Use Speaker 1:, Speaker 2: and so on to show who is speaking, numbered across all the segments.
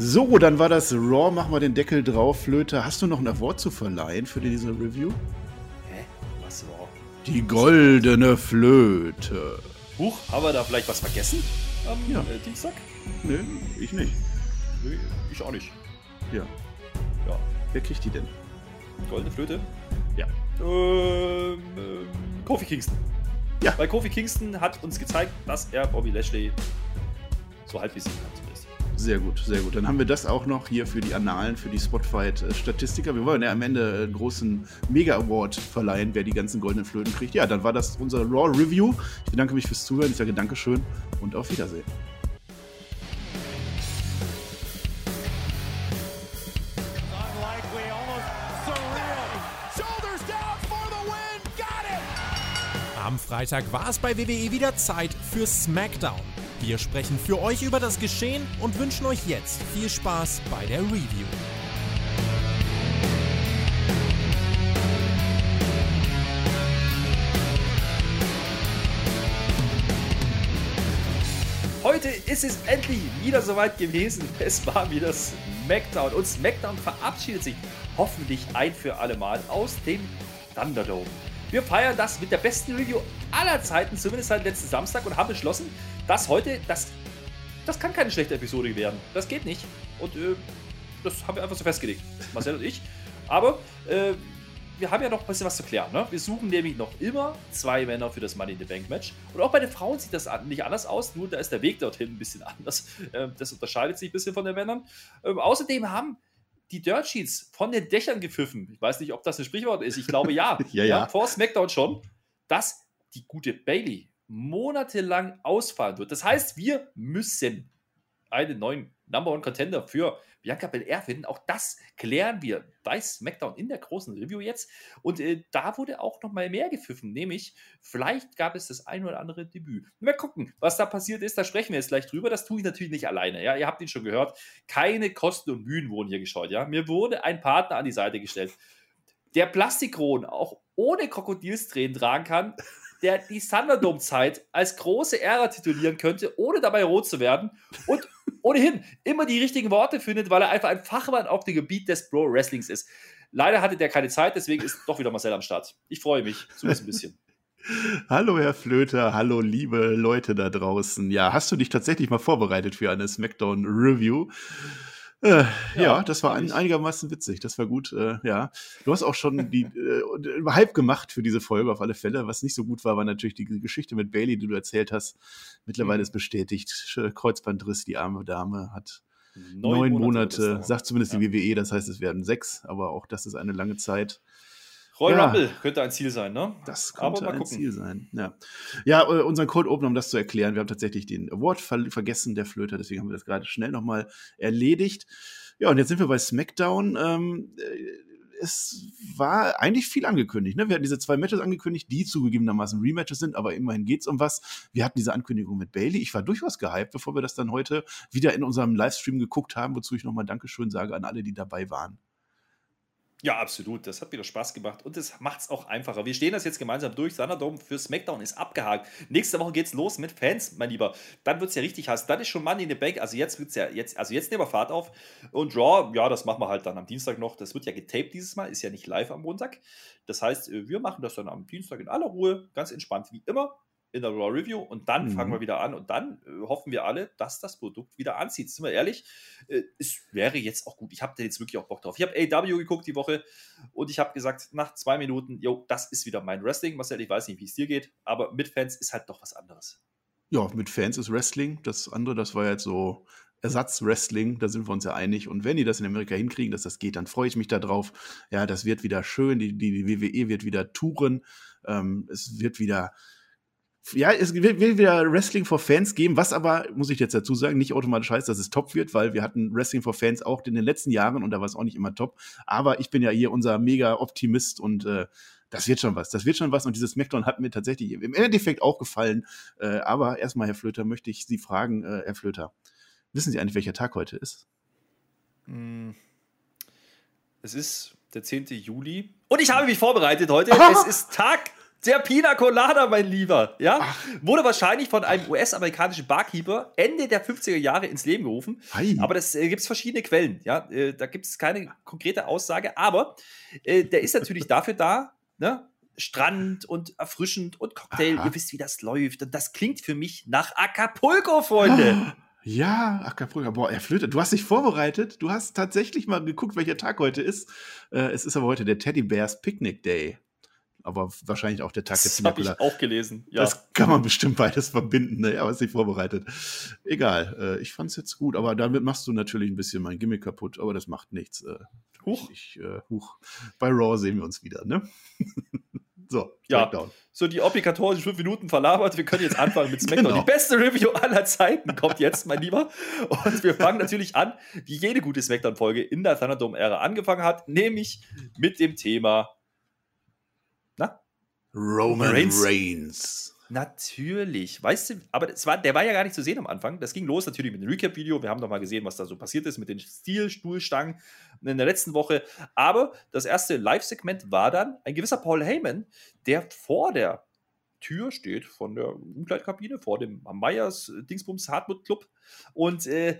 Speaker 1: So, dann war das Raw. Machen wir den Deckel drauf, Flöte. Hast du noch ein Award zu verleihen für diese Review?
Speaker 2: Hä? Was Raw?
Speaker 1: Die goldene Flöte.
Speaker 2: Huch, haben wir da vielleicht was vergessen
Speaker 1: am ja.
Speaker 2: äh, Dienstag?
Speaker 1: Nö, ich nicht.
Speaker 2: Nö, ich auch nicht.
Speaker 1: Ja. Ja. Wer kriegt die denn?
Speaker 2: Goldene Flöte?
Speaker 1: Ja.
Speaker 2: Ähm, ähm, Kofi Kingston.
Speaker 1: Ja.
Speaker 2: Weil Kofi Kingston hat uns gezeigt, dass er Bobby Lashley so halbwegs kann zumindest.
Speaker 1: Sehr gut, sehr gut. Dann haben wir das auch noch hier für die Annalen, für die Spotfight-Statistiker. Wir wollen ja am Ende einen großen Mega-Award verleihen, wer die ganzen goldenen Flöten kriegt. Ja, dann war das unser Raw Review. Ich bedanke mich fürs Zuhören. Ich sage Dankeschön und auf Wiedersehen.
Speaker 3: Am Freitag war es bei WWE wieder Zeit für SmackDown. Wir sprechen für euch über das Geschehen und wünschen euch jetzt viel Spaß bei der Review.
Speaker 2: Heute ist es endlich wieder soweit gewesen. Es war wieder SmackDown und SmackDown verabschiedet sich hoffentlich ein für alle Mal aus dem Thunderdome. Wir feiern das mit der besten Review aller Zeiten, zumindest seit letzten Samstag, und haben beschlossen, dass heute, das, das kann keine schlechte Episode werden. Das geht nicht. Und äh, das haben wir einfach so festgelegt, Marcel und ich. Aber äh, wir haben ja noch ein bisschen was zu klären. Ne? Wir suchen nämlich noch immer zwei Männer für das Money in the Bank Match. Und auch bei den Frauen sieht das nicht anders aus, nur da ist der Weg dorthin ein bisschen anders. Ähm, das unterscheidet sich ein bisschen von den Männern. Ähm, außerdem haben die Dirt Sheets von den Dächern gepfiffen. Ich weiß nicht, ob das ein Sprichwort ist. Ich glaube ja.
Speaker 1: ja, ja.
Speaker 2: Vor SmackDown schon, dass die gute Bailey monatelang ausfallen wird. Das heißt, wir müssen einen neuen Number One Contender für Bianca Belair finden. Auch das klären wir bei SmackDown in der großen Review jetzt. Und äh, da wurde auch noch mal mehr gepfiffen, nämlich vielleicht gab es das ein oder andere Debüt. Mal gucken, was da passiert ist. Da sprechen wir jetzt gleich drüber. Das tue ich natürlich nicht alleine. Ja, ihr habt ihn schon gehört. Keine Kosten und Mühen wurden hier gescheut. Ja, mir wurde ein Partner an die Seite gestellt, der Plastikkronen auch ohne Krokodilstränen tragen kann der die Thunderdome-Zeit als große Ära titulieren könnte, ohne dabei rot zu werden und ohnehin immer die richtigen Worte findet, weil er einfach ein Fachmann auf dem Gebiet des Pro-Wrestlings ist. Leider hatte der keine Zeit, deswegen ist doch wieder Marcel am Start. Ich freue mich, zumindest ein bisschen.
Speaker 1: Hallo Herr Flöter, hallo liebe Leute da draußen. Ja, hast du dich tatsächlich mal vorbereitet für eine SmackDown Review? Äh, ja, ja, das war ein, einigermaßen witzig. Das war gut. Äh, ja, du hast auch schon die äh, Hype gemacht für diese Folge auf alle Fälle. Was nicht so gut war, war natürlich die Geschichte mit Bailey, die du erzählt hast. Mittlerweile mhm. ist bestätigt, Kreuzbandriss, die arme Dame hat neun, neun Monate, Monate sagt zumindest ja. die WWE. Das heißt, es werden sechs, aber auch das ist eine lange Zeit.
Speaker 2: Royal ja, Rumble könnte ein Ziel sein, ne?
Speaker 1: Das könnte ein Ziel sein. Ja, ja äh, unseren Cold Open, um das zu erklären, wir haben tatsächlich den Award ver vergessen, der Flöter, deswegen haben wir das gerade schnell nochmal erledigt. Ja, und jetzt sind wir bei SmackDown. Ähm, äh, es war eigentlich viel angekündigt. Ne? Wir hatten diese zwei Matches angekündigt, die zugegebenermaßen Rematches sind, aber immerhin geht es um was. Wir hatten diese Ankündigung mit Bailey. Ich war durchaus gehypt, bevor wir das dann heute wieder in unserem Livestream geguckt haben, wozu ich nochmal Dankeschön sage an alle, die dabei waren.
Speaker 2: Ja, absolut. Das hat wieder Spaß gemacht und das macht es auch einfacher. Wir stehen das jetzt gemeinsam durch. Thunderdome für SmackDown ist abgehakt. Nächste Woche geht's los mit Fans, mein Lieber. Dann wird es ja richtig heiß. Dann ist schon Money in the Bank. Also jetzt wird's ja, jetzt, also jetzt nehmen wir Fahrt auf. Und Raw, ja, das machen wir halt dann am Dienstag noch. Das wird ja getaped dieses Mal, ist ja nicht live am Montag. Das heißt, äh, wir machen das dann am Dienstag in aller Ruhe, ganz entspannt wie immer in der Raw Review und dann mhm. fangen wir wieder an und dann äh, hoffen wir alle, dass das Produkt wieder anzieht. Sind wir ehrlich, äh, es wäre jetzt auch gut. Ich habe da jetzt wirklich auch Bock drauf. Ich habe AW geguckt die Woche und ich habe gesagt, nach zwei Minuten, jo, das ist wieder mein Wrestling. Marcel, ich weiß nicht, wie es dir geht, aber mit Fans ist halt doch was anderes.
Speaker 1: Ja, mit Fans ist Wrestling. Das andere, das war jetzt so Ersatz-Wrestling, da sind wir uns ja einig. Und wenn die das in Amerika hinkriegen, dass das geht, dann freue ich mich darauf. Ja, das wird wieder schön. Die, die, die WWE wird wieder touren. Ähm, es wird wieder ja, es wird, wieder Wrestling for Fans geben, was aber, muss ich jetzt dazu sagen, nicht automatisch heißt, dass es top wird, weil wir hatten Wrestling for Fans auch in den letzten Jahren und da war es auch nicht immer top. Aber ich bin ja hier unser mega Optimist und äh, das wird schon was. Das wird schon was und dieses Smackdown hat mir tatsächlich im Endeffekt auch gefallen. Äh, aber erstmal, Herr Flöter, möchte ich Sie fragen, äh, Herr Flöter, wissen Sie eigentlich, welcher Tag heute ist?
Speaker 2: Mm. Es ist der 10. Juli und ich habe mich vorbereitet heute. es ist Tag Der Pina Colada, mein Lieber, ja, Ach. wurde wahrscheinlich von einem US-amerikanischen Barkeeper Ende der 50er Jahre ins Leben gerufen. Hi. Aber das äh, gibt es verschiedene Quellen, ja, äh, da gibt es keine konkrete Aussage, aber äh, der ist natürlich dafür da, ne, Strand und erfrischend und Cocktail, Aha. ihr wisst, wie das läuft. Und das klingt für mich nach Acapulco, Freunde.
Speaker 1: Ja, Acapulco. Boah, er flötet. Du hast dich vorbereitet. Du hast tatsächlich mal geguckt, welcher Tag heute ist. Äh, es ist aber heute der Teddy Bears Picnic Day aber wahrscheinlich auch der Tag
Speaker 2: das habe ich auch gelesen.
Speaker 1: Ja. Das kann man bestimmt beides verbinden, ne? aber ist nicht vorbereitet. Egal, äh, ich fand es jetzt gut, aber damit machst du natürlich ein bisschen mein Gimmick kaputt, aber das macht nichts. Äh, huch. Ich, äh, huch. Bei Raw sehen wir uns wieder, ne?
Speaker 2: so, ja. So die obligatorischen fünf Minuten verlabert. Wir können jetzt anfangen mit SmackDown. genau. Die beste Review aller Zeiten kommt jetzt, mein Lieber. Und wir fangen natürlich an, wie jede gute SmackDown-Folge in der Thunderdome-Ära angefangen hat, nämlich mit dem Thema
Speaker 1: Roman Reigns. Reigns.
Speaker 2: Natürlich. Weißt du, aber das war, der war ja gar nicht zu sehen am Anfang. Das ging los natürlich mit dem Recap-Video. Wir haben doch mal gesehen, was da so passiert ist mit den Stilstuhlstangen in der letzten Woche. Aber das erste Live-Segment war dann ein gewisser Paul Heyman, der vor der Tür steht von der Umkleidkabine, vor dem Meyers Dingsbums Hartmut Club. Und äh,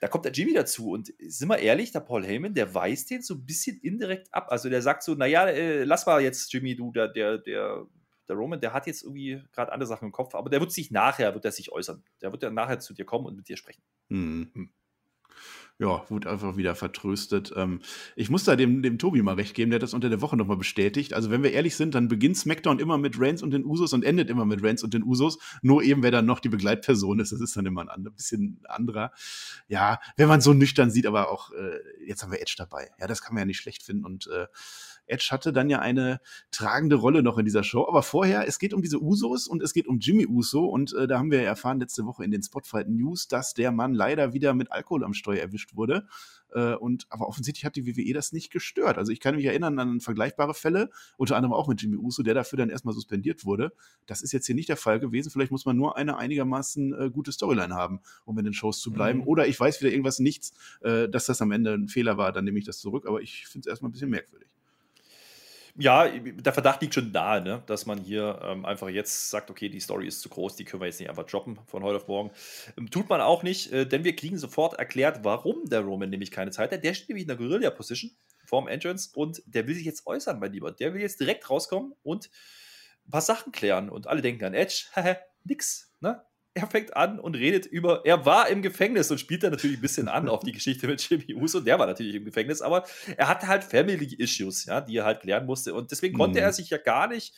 Speaker 2: da kommt der Jimmy dazu und sind wir ehrlich, der Paul Heyman, der weist den so ein bisschen indirekt ab. Also der sagt so, naja, äh, lass mal jetzt, Jimmy, du, der, der, der, der Roman, der hat jetzt irgendwie gerade andere Sachen im Kopf, aber der wird sich nachher, wird er sich äußern. Der wird ja nachher zu dir kommen und mit dir sprechen.
Speaker 1: Hm. Ja, wurde einfach wieder vertröstet. Ähm, ich muss da dem, dem Tobi mal recht geben, der hat das unter der Woche nochmal bestätigt. Also, wenn wir ehrlich sind, dann beginnt SmackDown immer mit Reigns und den Usos und endet immer mit Reigns und den Usos. Nur eben, wer dann noch die Begleitperson ist, das ist dann immer ein, ein bisschen anderer. Ja, wenn man so nüchtern sieht, aber auch, äh, jetzt haben wir Edge dabei. Ja, das kann man ja nicht schlecht finden und äh, Edge hatte dann ja eine tragende Rolle noch in dieser Show. Aber vorher, es geht um diese Usos und es geht um Jimmy Uso. Und äh, da haben wir ja erfahren letzte Woche in den Spotfight News, dass der Mann leider wieder mit Alkohol am Steuer erwischt wurde. Äh, und, aber offensichtlich hat die WWE das nicht gestört. Also ich kann mich erinnern an vergleichbare Fälle, unter anderem auch mit Jimmy Uso, der dafür dann erstmal suspendiert wurde. Das ist jetzt hier nicht der Fall gewesen. Vielleicht muss man nur eine einigermaßen äh, gute Storyline haben, um in den Shows zu bleiben. Mhm. Oder ich weiß wieder irgendwas nichts, äh, dass das am Ende ein Fehler war, dann nehme ich das zurück. Aber ich finde es erstmal ein bisschen merkwürdig
Speaker 2: ja, der Verdacht liegt schon nahe, ne? dass man hier ähm, einfach jetzt sagt, okay, die Story ist zu groß, die können wir jetzt nicht einfach droppen von heute auf morgen. Ähm, tut man auch nicht, äh, denn wir kriegen sofort erklärt, warum der Roman nämlich keine Zeit hat. Der steht nämlich in der Guerilla-Position vorm Entrance und der will sich jetzt äußern, mein Lieber. Der will jetzt direkt rauskommen und ein paar Sachen klären. Und alle denken an Edge, nix, ne? Er fängt an und redet über, er war im Gefängnis und spielt da natürlich ein bisschen an auf die Geschichte mit Jimmy Uso. Der war natürlich im Gefängnis, aber er hatte halt Family Issues, ja, die er halt klären musste. Und deswegen mhm. konnte er sich ja gar nicht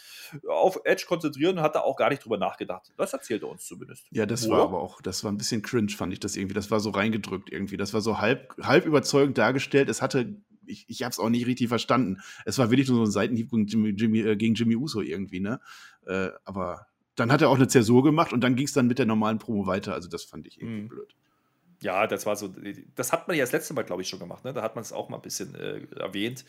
Speaker 2: auf Edge konzentrieren und hat da auch gar nicht drüber nachgedacht. Das erzählt er uns zumindest.
Speaker 1: Ja, das Oder? war aber auch, das war ein bisschen cringe, fand ich das irgendwie. Das war so reingedrückt irgendwie. Das war so halb, halb überzeugend dargestellt. Es hatte ich, ich habe es auch nicht richtig verstanden. Es war wirklich nur so ein Seitenhieb gegen Jimmy, Jimmy, äh, gegen Jimmy Uso irgendwie, ne? Äh, aber dann hat er auch eine Zäsur gemacht und dann ging es dann mit der normalen Promo weiter. Also das fand ich irgendwie mhm. blöd.
Speaker 2: Ja, das war so, das hat man ja das letzte Mal, glaube ich, schon gemacht. Ne? Da hat man es auch mal ein bisschen äh, erwähnt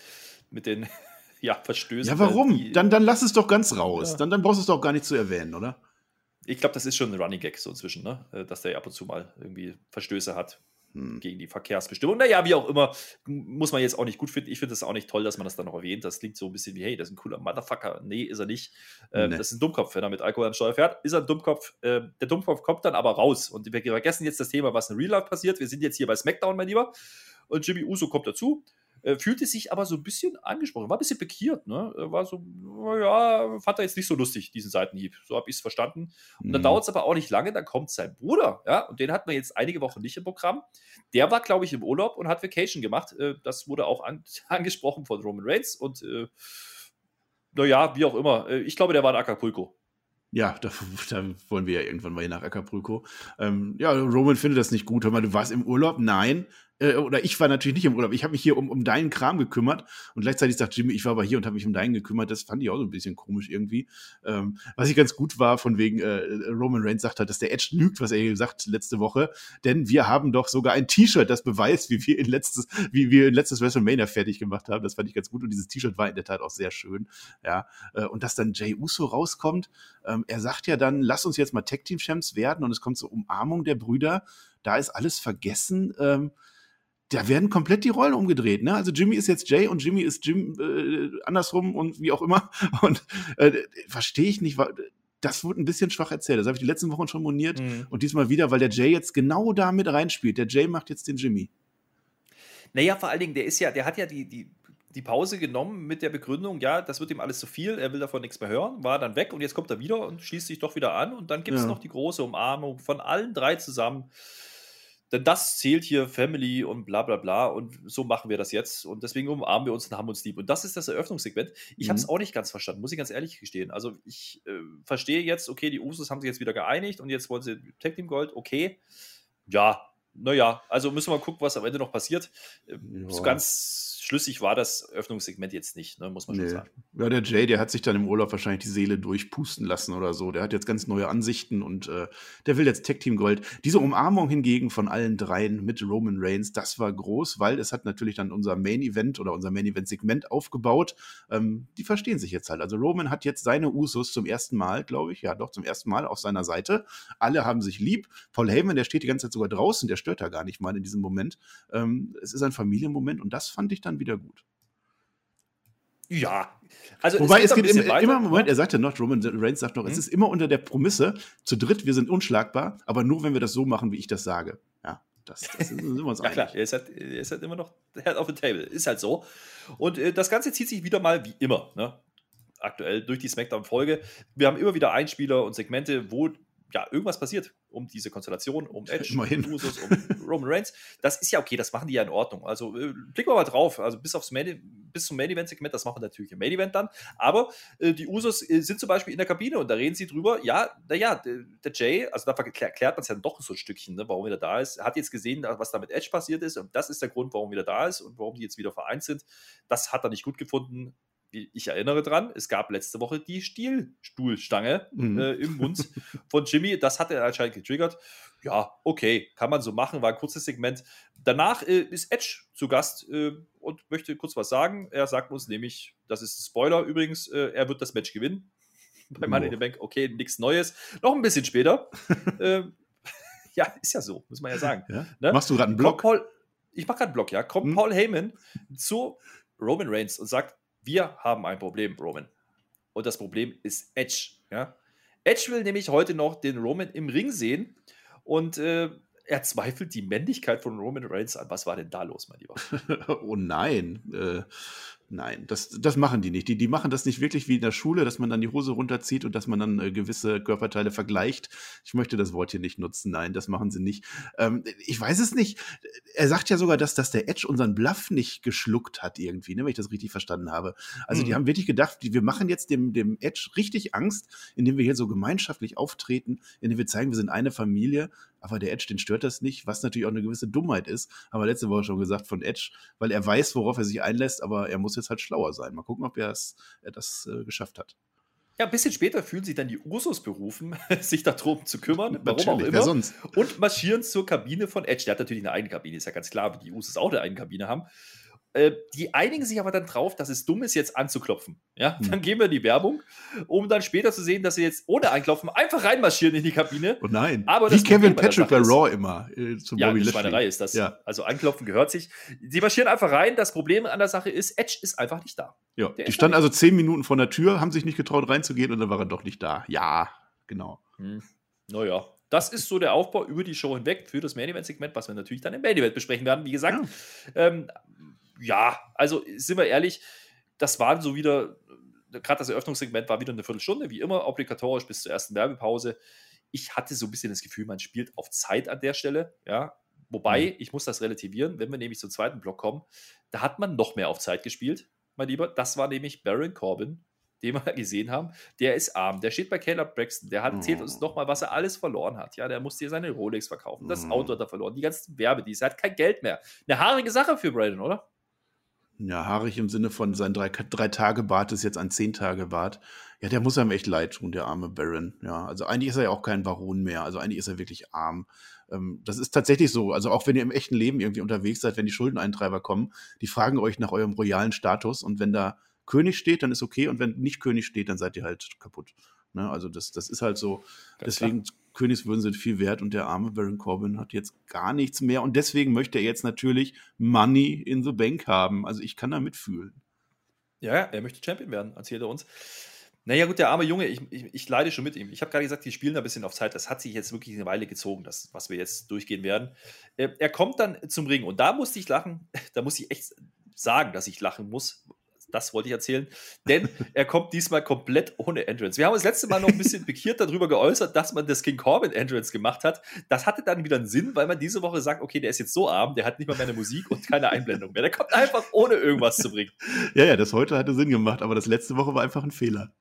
Speaker 2: mit den ja, Verstößen.
Speaker 1: Ja, warum? Die, dann, dann lass es doch ganz raus. Ja. Dann, dann brauchst du es doch gar nicht zu erwähnen, oder?
Speaker 2: Ich glaube, das ist schon ein Running Gag so inzwischen, ne? Äh, dass der ab und zu mal irgendwie Verstöße hat hm. gegen die Verkehrsbestimmung. Naja, wie auch immer, muss man jetzt auch nicht gut finden. Ich finde es auch nicht toll, dass man das dann noch erwähnt. Das klingt so ein bisschen wie, hey, das ist ein cooler Motherfucker. Nee, ist er nicht. Ähm, nee. Das ist ein Dummkopf, wenn er mit Alkohol am Steuer fährt. Ist er ein Dummkopf. Äh, der Dummkopf kommt dann aber raus. Und wir vergessen jetzt das Thema, was in Real Life passiert. Wir sind jetzt hier bei SmackDown, mein Lieber. Und Jimmy Uso kommt dazu. Äh, fühlte sich aber so ein bisschen angesprochen, war ein bisschen pikiert, ne? War so, ja, fand er jetzt nicht so lustig, diesen Seitenhieb. So habe ich es verstanden. Und mhm. dann dauert es aber auch nicht lange, dann kommt sein Bruder, ja, und den hatten wir jetzt einige Wochen nicht im Programm. Der war, glaube ich, im Urlaub und hat Vacation gemacht. Äh, das wurde auch an, angesprochen von Roman Reigns und äh, naja, wie auch immer. Äh, ich glaube, der war in Acapulco.
Speaker 1: Ja, da, da, wollen wir ja irgendwann mal nach Acapulco. Ähm, ja, Roman findet das nicht gut. Hör mal, du warst im Urlaub? Nein äh, oder ich war natürlich nicht im Urlaub, ich habe mich hier um, um deinen Kram gekümmert und gleichzeitig sagt Jimmy, ich war aber hier und habe mich um deinen gekümmert. Das fand ich auch so ein bisschen komisch irgendwie. Ähm, was ich ganz gut war, von wegen äh, Roman Reigns sagt hat, dass der Edge lügt, was er gesagt letzte Woche, denn wir haben doch sogar ein T-Shirt, das beweist, wie wir in letztes, wie wir letztes WrestleMania fertig gemacht haben. Das fand ich ganz gut und dieses T-Shirt war in der Tat auch sehr schön. Ja, äh, und dass dann Jay Uso rauskommt, ähm, er sagt ja dann, lass uns jetzt mal Tag Team Champs werden und es kommt zur Umarmung der Brüder. Da ist alles vergessen. Ähm, da werden komplett die Rollen umgedreht. Ne? Also Jimmy ist jetzt Jay und Jimmy ist Jim äh, andersrum und wie auch immer. Und äh, verstehe ich nicht, das wurde ein bisschen schwach erzählt. Das habe ich die letzten Wochen schon moniert mhm. und diesmal wieder, weil der Jay jetzt genau da mit reinspielt. Der Jay macht jetzt den Jimmy.
Speaker 2: Naja, vor allen Dingen, der ist ja, der hat ja die, die, die Pause genommen mit der Begründung, ja, das wird ihm alles zu viel, er will davon nichts mehr hören, war dann weg und jetzt kommt er wieder und schließt sich doch wieder an und dann gibt es ja. noch die große Umarmung von allen drei zusammen. Denn das zählt hier Family und bla bla bla und so machen wir das jetzt und deswegen umarmen wir uns und haben uns lieb. Und das ist das Eröffnungssegment. Ich mhm. habe es auch nicht ganz verstanden, muss ich ganz ehrlich gestehen. Also ich äh, verstehe jetzt, okay, die Usos haben sich jetzt wieder geeinigt und jetzt wollen sie Tag Team Gold, okay. Ja, naja, also müssen wir mal gucken, was am Ende noch passiert. Ähm, ja. So ganz schlüssig war das Öffnungssegment jetzt nicht, ne, muss man nee. schon sagen.
Speaker 1: Ja, der Jay, der hat sich dann im Urlaub wahrscheinlich die Seele durchpusten lassen oder so. Der hat jetzt ganz neue Ansichten und äh, der will jetzt Tech Team Gold. Diese Umarmung hingegen von allen dreien mit Roman Reigns, das war groß, weil es hat natürlich dann unser Main Event oder unser Main Event Segment aufgebaut. Ähm, die verstehen sich jetzt halt. Also Roman hat jetzt seine Usos zum ersten Mal, glaube ich, ja doch zum ersten Mal auf seiner Seite. Alle haben sich lieb. Paul Heyman, der steht die ganze Zeit sogar draußen, der stört da gar nicht mal in diesem Moment. Ähm, es ist ein Familienmoment und das fand ich dann wieder gut.
Speaker 2: Ja.
Speaker 1: Also Wobei es, geht im, immer, Moment, er sagte noch, Roman Reigns sagt noch, mhm. es ist immer unter der Prämisse, zu dritt, wir sind unschlagbar, aber nur, wenn wir das so machen, wie ich das sage. Ja, das, das sind wir uns
Speaker 2: ja, klar, er ist, halt, er ist halt immer noch Head of the Table. Ist halt so. Und äh, das Ganze zieht sich wieder mal wie immer, ne? aktuell durch die Smackdown-Folge. Wir haben immer wieder Einspieler und Segmente, wo ja, irgendwas passiert um diese Konstellation, um Edge, um Usos, um Roman Reigns. Das ist ja okay, das machen die ja in Ordnung. Also äh, blicken wir mal drauf. Also bis, aufs Main, bis zum Main Event Segment, das machen wir natürlich im Main Event dann. Aber äh, die Usos äh, sind zum Beispiel in der Kabine und da reden sie drüber. Ja, naja, der, der Jay, also da erklärt man es ja doch so ein Stückchen, ne, warum er da ist. Er hat jetzt gesehen, was da mit Edge passiert ist und das ist der Grund, warum er wieder da ist und warum die jetzt wieder vereint sind. Das hat er nicht gut gefunden ich erinnere dran, es gab letzte Woche die Stielstuhlstange mhm. äh, im Mund von Jimmy. Das hat er anscheinend getriggert. Ja, okay, kann man so machen, war ein kurzes Segment. Danach äh, ist Edge zu Gast äh, und möchte kurz was sagen. Er sagt uns nämlich, das ist ein Spoiler übrigens, äh, er wird das Match gewinnen. Bei Money in the Bank, okay, nichts Neues. Noch ein bisschen später. Ähm, ja, ist ja so, muss man ja sagen. Ja?
Speaker 1: Ne? Machst du gerade einen Block?
Speaker 2: Paul, ich mache gerade einen Block, ja. Kommt hm. Paul Heyman zu Roman Reigns und sagt, wir haben ein Problem, Roman. Und das Problem ist Edge. Ja? Edge will nämlich heute noch den Roman im Ring sehen und äh, er zweifelt die Männlichkeit von Roman Reigns an. Was war denn da los, mein Lieber?
Speaker 1: oh nein. Äh, Nein, das, das machen die nicht. Die, die machen das nicht wirklich wie in der Schule, dass man dann die Hose runterzieht und dass man dann äh, gewisse Körperteile vergleicht. Ich möchte das Wort hier nicht nutzen. Nein, das machen sie nicht. Ähm, ich weiß es nicht. Er sagt ja sogar, dass, dass der Edge unseren Bluff nicht geschluckt hat irgendwie, ne, wenn ich das richtig verstanden habe. Also mhm. die haben wirklich gedacht, wir machen jetzt dem, dem Edge richtig Angst, indem wir hier so gemeinschaftlich auftreten, indem wir zeigen, wir sind eine Familie. Aber der Edge, den stört das nicht, was natürlich auch eine gewisse Dummheit ist. Aber letzte Woche schon gesagt von Edge, weil er weiß, worauf er sich einlässt, aber er muss jetzt halt schlauer sein. Mal gucken, ob er, es, er das äh, geschafft hat.
Speaker 2: Ja, ein bisschen später fühlen sich dann die Usos berufen, sich darum zu kümmern, warum auch immer. Sonst? Und marschieren zur Kabine von Edge. Der hat natürlich eine eigene Kabine, ist ja ganz klar, wie die Usos auch eine eigene Kabine haben. Äh, die einigen sich aber dann drauf, dass es dumm ist, jetzt anzuklopfen. Ja, hm. dann gehen wir in die Werbung, um dann später zu sehen, dass sie jetzt ohne Einklopfen einfach reinmarschieren in die Kabine.
Speaker 1: Oh nein.
Speaker 2: Aber
Speaker 1: Wie Kevin Patrick bei Raw immer.
Speaker 2: Äh, zum ja, Bobby Schweinerei ist das. Ja. Also Einklopfen gehört sich. Sie marschieren einfach rein. Das Problem an der Sache ist, Edge ist einfach nicht da.
Speaker 1: Ja, der die standen also zehn Minuten vor der Tür, haben sich nicht getraut reinzugehen und dann war er doch nicht da. Ja, genau.
Speaker 2: Hm. Naja, das ist so der Aufbau über die Show hinweg für das Main Event Segment, was wir natürlich dann im Main Event besprechen werden. Wie gesagt, ja. ähm, ja, also sind wir ehrlich, das waren so wieder, gerade das Eröffnungssegment war wieder eine Viertelstunde, wie immer, obligatorisch bis zur ersten Werbepause. Ich hatte so ein bisschen das Gefühl, man spielt auf Zeit an der Stelle, ja. Wobei, mhm. ich muss das relativieren, wenn wir nämlich zum zweiten Block kommen, da hat man noch mehr auf Zeit gespielt, mein Lieber. Das war nämlich Baron Corbin, den wir gesehen haben. Der ist arm, der steht bei Caleb Braxton, der hat, erzählt uns mhm. nochmal, was er alles verloren hat. Ja, der musste hier seine Rolex verkaufen, das mhm. Auto hat er verloren, die ganzen Werbedienste, er hat kein Geld mehr. Eine haarige Sache für Brandon, oder?
Speaker 1: Ja, haarig im Sinne von sein drei, drei ist jetzt ein zehn Tage Bart. Ja, der muss einem echt leid tun, der arme Baron. Ja, also eigentlich ist er ja auch kein Baron mehr. Also eigentlich ist er wirklich arm. Ähm, das ist tatsächlich so. Also auch wenn ihr im echten Leben irgendwie unterwegs seid, wenn die Schuldeneintreiber kommen, die fragen euch nach eurem royalen Status und wenn da König steht, dann ist okay und wenn nicht König steht, dann seid ihr halt kaputt. Ne? Also das, das ist halt so.
Speaker 2: Ganz
Speaker 1: deswegen Königswürden sind viel wert und der arme Baron Corbin hat jetzt gar nichts mehr und deswegen möchte er jetzt natürlich Money in the Bank haben. Also ich kann da mitfühlen.
Speaker 2: Ja, er möchte Champion werden, erzählt er uns. Naja, gut, der arme Junge, ich, ich, ich leide schon mit ihm. Ich habe gerade gesagt, die spielen da ein bisschen auf Zeit. Das hat sich jetzt wirklich eine Weile gezogen, das, was wir jetzt durchgehen werden. Er kommt dann zum Ring und da musste ich lachen. Da muss ich echt sagen, dass ich lachen muss. Das wollte ich erzählen. Denn er kommt diesmal komplett ohne Entrance. Wir haben uns letzte Mal noch ein bisschen pikiert darüber geäußert, dass man das King Corbin Entrance gemacht hat. Das hatte dann wieder einen Sinn, weil man diese Woche sagt, okay, der ist jetzt so arm, der hat nicht mal mehr eine Musik und keine Einblendung mehr. Der kommt einfach ohne irgendwas zu bringen.
Speaker 1: Ja, ja, das heute hatte Sinn gemacht, aber das letzte Woche war einfach ein Fehler.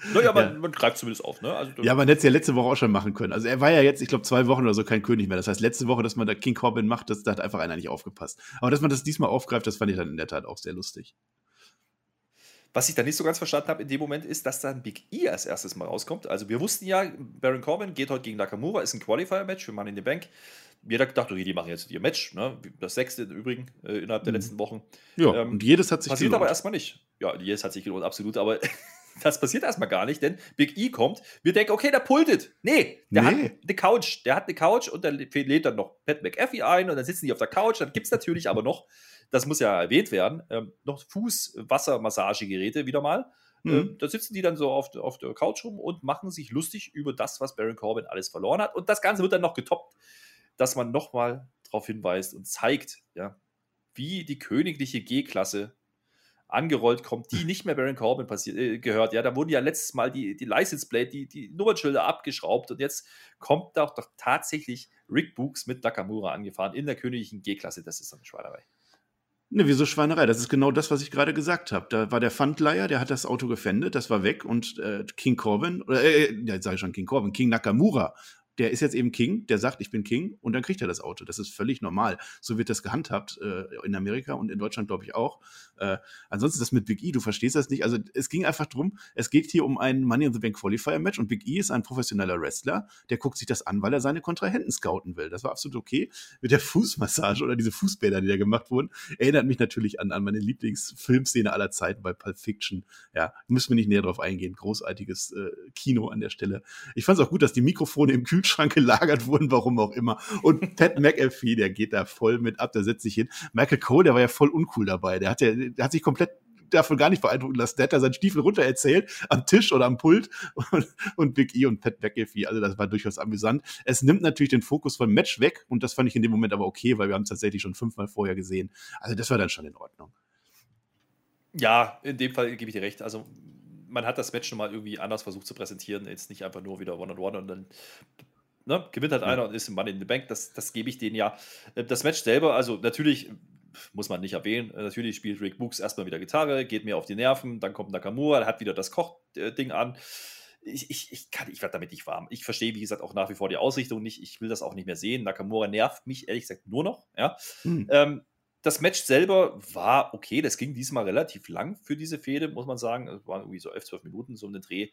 Speaker 2: Naja, man,
Speaker 1: Ja.
Speaker 2: man greift zumindest auf, ne? Also,
Speaker 1: Ja, man hätte es ja letzte Woche auch schon machen können. Also er war ja jetzt, ich glaube, zwei Wochen oder so kein König mehr. Das heißt, letzte Woche, dass man da King Corbin macht, das, da hat einfach einer nicht aufgepasst. Aber dass man das diesmal aufgreift, das fand ich dann in der Tat auch sehr lustig.
Speaker 2: Was ich da nicht so ganz verstanden habe in dem Moment ist, dass dann Big E als erstes mal rauskommt. Also wir wussten ja, Baron Corbin geht heute gegen Nakamura, ist ein Qualifier-Match für Money in the Bank. Jeder gedacht, okay, die machen jetzt ihr Match, ne? das sechste im Übrigen äh, innerhalb der
Speaker 1: Mhm.
Speaker 2: letzten Wochen.
Speaker 1: Ja,
Speaker 2: Ähm,
Speaker 1: und jedes hat sich
Speaker 2: Passiert
Speaker 1: gelohnt.
Speaker 2: aber erstmal nicht. Ja, jetzt hat sich gelohnt, absolut, aber das passiert erstmal gar nicht, denn Big E kommt, wir denken, okay, der pultet. Nee, der
Speaker 1: Nee.
Speaker 2: hat eine Couch, der hat eine Couch und dann lädt dann noch Pat McAfee ein und dann sitzen die auf der Couch, dann gibt es natürlich aber noch, das muss ja erwähnt werden, ähm, noch Fußwassermassagegeräte wieder mal.
Speaker 1: Mhm.
Speaker 2: Ähm, da sitzen die dann so auf, auf der Couch rum und machen sich lustig über das, was Baron Corbin alles verloren hat. Und das Ganze wird dann noch getoppt, dass man nochmal darauf hinweist und zeigt, ja, wie die königliche G-Klasse angerollt kommt, die nicht mehr Baron Corbin passiert, äh, gehört. Ja, da wurden ja letztes Mal die, die License Plate, die, die Nummernschilder abgeschraubt und jetzt kommt doch, doch tatsächlich Rick Books mit Nakamura angefahren in der königlichen G-Klasse. Das ist eine Schweinerei.
Speaker 1: Ne, wieso Schweinerei? Das ist genau das, was ich gerade gesagt habe. Da war der Pfandleiher, der hat das Auto gefändet, das war weg und äh, King Corbin, oder äh, ja, jetzt sage ich schon King Corbin, King Nakamura, der ist jetzt eben King, der sagt, ich bin King und dann kriegt er das Auto. Das ist völlig normal. So wird das gehandhabt äh, in Amerika und in Deutschland, glaube ich, auch. Äh, ansonsten das mit Big E, du verstehst das nicht. Also es ging einfach drum, es geht hier um ein Money in the Bank Qualifier Match und Big E ist ein professioneller Wrestler, der guckt sich das an, weil er seine Kontrahenten scouten will. Das war absolut okay. Mit der Fußmassage oder diese Fußbäder, die da gemacht wurden, erinnert mich natürlich an, an meine Lieblingsfilmszene aller Zeiten bei Pulp Fiction. Ja, müssen wir nicht näher drauf eingehen. Großartiges äh, Kino an der Stelle. Ich fand es auch gut, dass die Mikrofone im Kühlschrank gelagert wurden, warum auch immer. Und Pat McAfee, der geht da voll mit ab, der setzt sich hin. Michael Cole, der war ja voll uncool dabei. Der hat ja, der hat sich komplett davon gar nicht beeindrucken lassen. Der hat da seinen Stiefel runter erzählt, am Tisch oder am Pult und, und Big E und Pat McAfee. Also das war durchaus amüsant. Es nimmt natürlich den Fokus vom Match weg und das fand ich in dem Moment aber okay, weil wir haben es tatsächlich schon fünfmal vorher gesehen. Also das war dann schon in Ordnung.
Speaker 2: Ja, in dem Fall gebe ich dir recht. Also, man hat das Match schon mal irgendwie anders versucht zu präsentieren. Jetzt nicht einfach nur wieder One-on-One und dann ne, gewinnt halt
Speaker 1: Ja.
Speaker 2: einer und ist im Money in the Bank. Das, das gebe ich denen ja. Äh, Das Match selber, also natürlich muss man nicht erwähnen. äh, Natürlich spielt Rick Books erstmal wieder Gitarre, geht mir auf die Nerven. Dann kommt Nakamura, hat wieder das Kochding an. Ich, ich, ich, kann- ich werde damit nicht warm. Ich verstehe, wie gesagt, auch nach wie vor die Ausrichtung nicht. Ich will das auch nicht mehr sehen. Nakamura nervt mich ehrlich gesagt nur noch. Ja.
Speaker 1: Hm.
Speaker 2: Ähm, das Match selber war okay. Das ging diesmal relativ lang für diese Fehde, muss man sagen. Es waren irgendwie so 11, 12 Minuten so um den Dreh.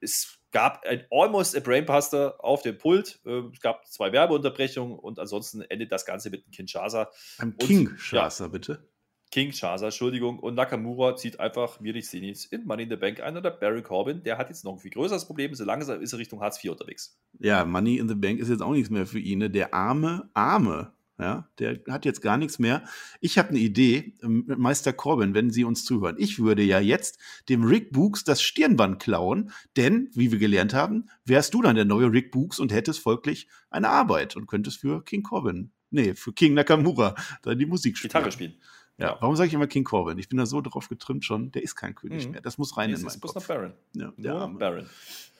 Speaker 2: Es gab ein almost a Brainbuster auf dem Pult. Äh, Es gab zwei Werbeunterbrechungen und ansonsten endet das Ganze mit einem Kinshasa. Und-
Speaker 1: King Schasser, bitte.
Speaker 2: King Shasa, Entschuldigung. Und Nakamura zieht einfach mir nicht nichts in Money in the Bank ein. Oder Barry Corbin, der hat jetzt noch ein viel größeres Problem. So langsam ist er Richtung Hartz IV unterwegs.
Speaker 1: Ja, Money in the Bank ist jetzt auch nichts mehr für ihn. Ne? Der arme, arme, ja, der hat jetzt gar nichts mehr. Ich habe eine Idee, ähm, Meister Corbin, wenn Sie uns zuhören. Ich würde ja jetzt dem Rick Books das Stirnband klauen, denn, wie wir gelernt haben, wärst du dann der neue Rick Books und hättest folglich eine Arbeit und könntest für King Corbin, nee, für King Nakamura dann die Musik spielen.
Speaker 2: Gitarre spielen.
Speaker 1: Ja, warum sage ich immer King Corbin? Ich bin da so drauf getrimmt schon, der ist kein König
Speaker 2: Mhm.
Speaker 1: mehr. Das muss rein
Speaker 2: Nee,
Speaker 1: in meinen Kopf.
Speaker 2: Baron.
Speaker 1: Ja, der
Speaker 2: Nur. Baron.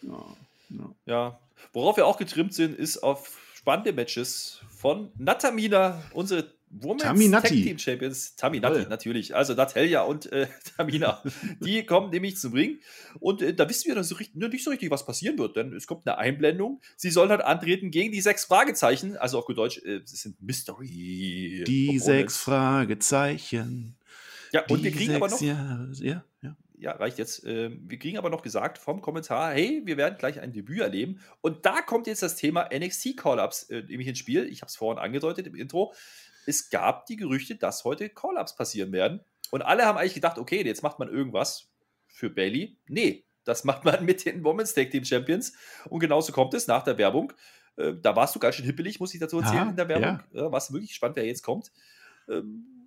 Speaker 1: Ja, ja.
Speaker 2: Ja, worauf wir auch getrimmt sind, ist auf spannende Matches von Natamina, unsere Women's
Speaker 1: Taminati.
Speaker 2: Tag Team Champions. Taminati,
Speaker 1: Toll.
Speaker 2: natürlich. Also Natalia und äh, Tamina. Die kommen nämlich zum Ring. Und äh, da wissen wir noch so richtig, nicht so richtig, was passieren wird, denn es kommt eine Einblendung. Sie sollen halt antreten gegen die sechs Fragezeichen. Also auf gut Deutsch, äh, es sind Mystery.
Speaker 1: Die sechs Fragezeichen.
Speaker 2: Ja, und wir
Speaker 1: Die
Speaker 2: kriegen aber noch.
Speaker 1: Jahre- ja, ja.
Speaker 2: Ja, reicht jetzt. Ähm, wir kriegen aber noch gesagt vom Kommentar, hey, wir werden gleich ein Debüt erleben. Und da kommt jetzt das Thema NXT-Call-Ups äh, nämlich ins Spiel. Ich habe es vorhin angedeutet im Intro. Es gab die Gerüchte, dass heute Call-Ups passieren werden. Und alle haben eigentlich gedacht, okay, jetzt macht man irgendwas für Bailey. Nee, Das macht man mit den Women's Tag Team Champions. Und genauso kommt es nach der Werbung. Äh, da warst du ganz schön hippelig, muss ich dazu erzählen,
Speaker 1: Ja,
Speaker 2: in der Werbung.
Speaker 1: ja.
Speaker 2: Ja, warst wirklich gespannt, wer jetzt kommt. Ähm,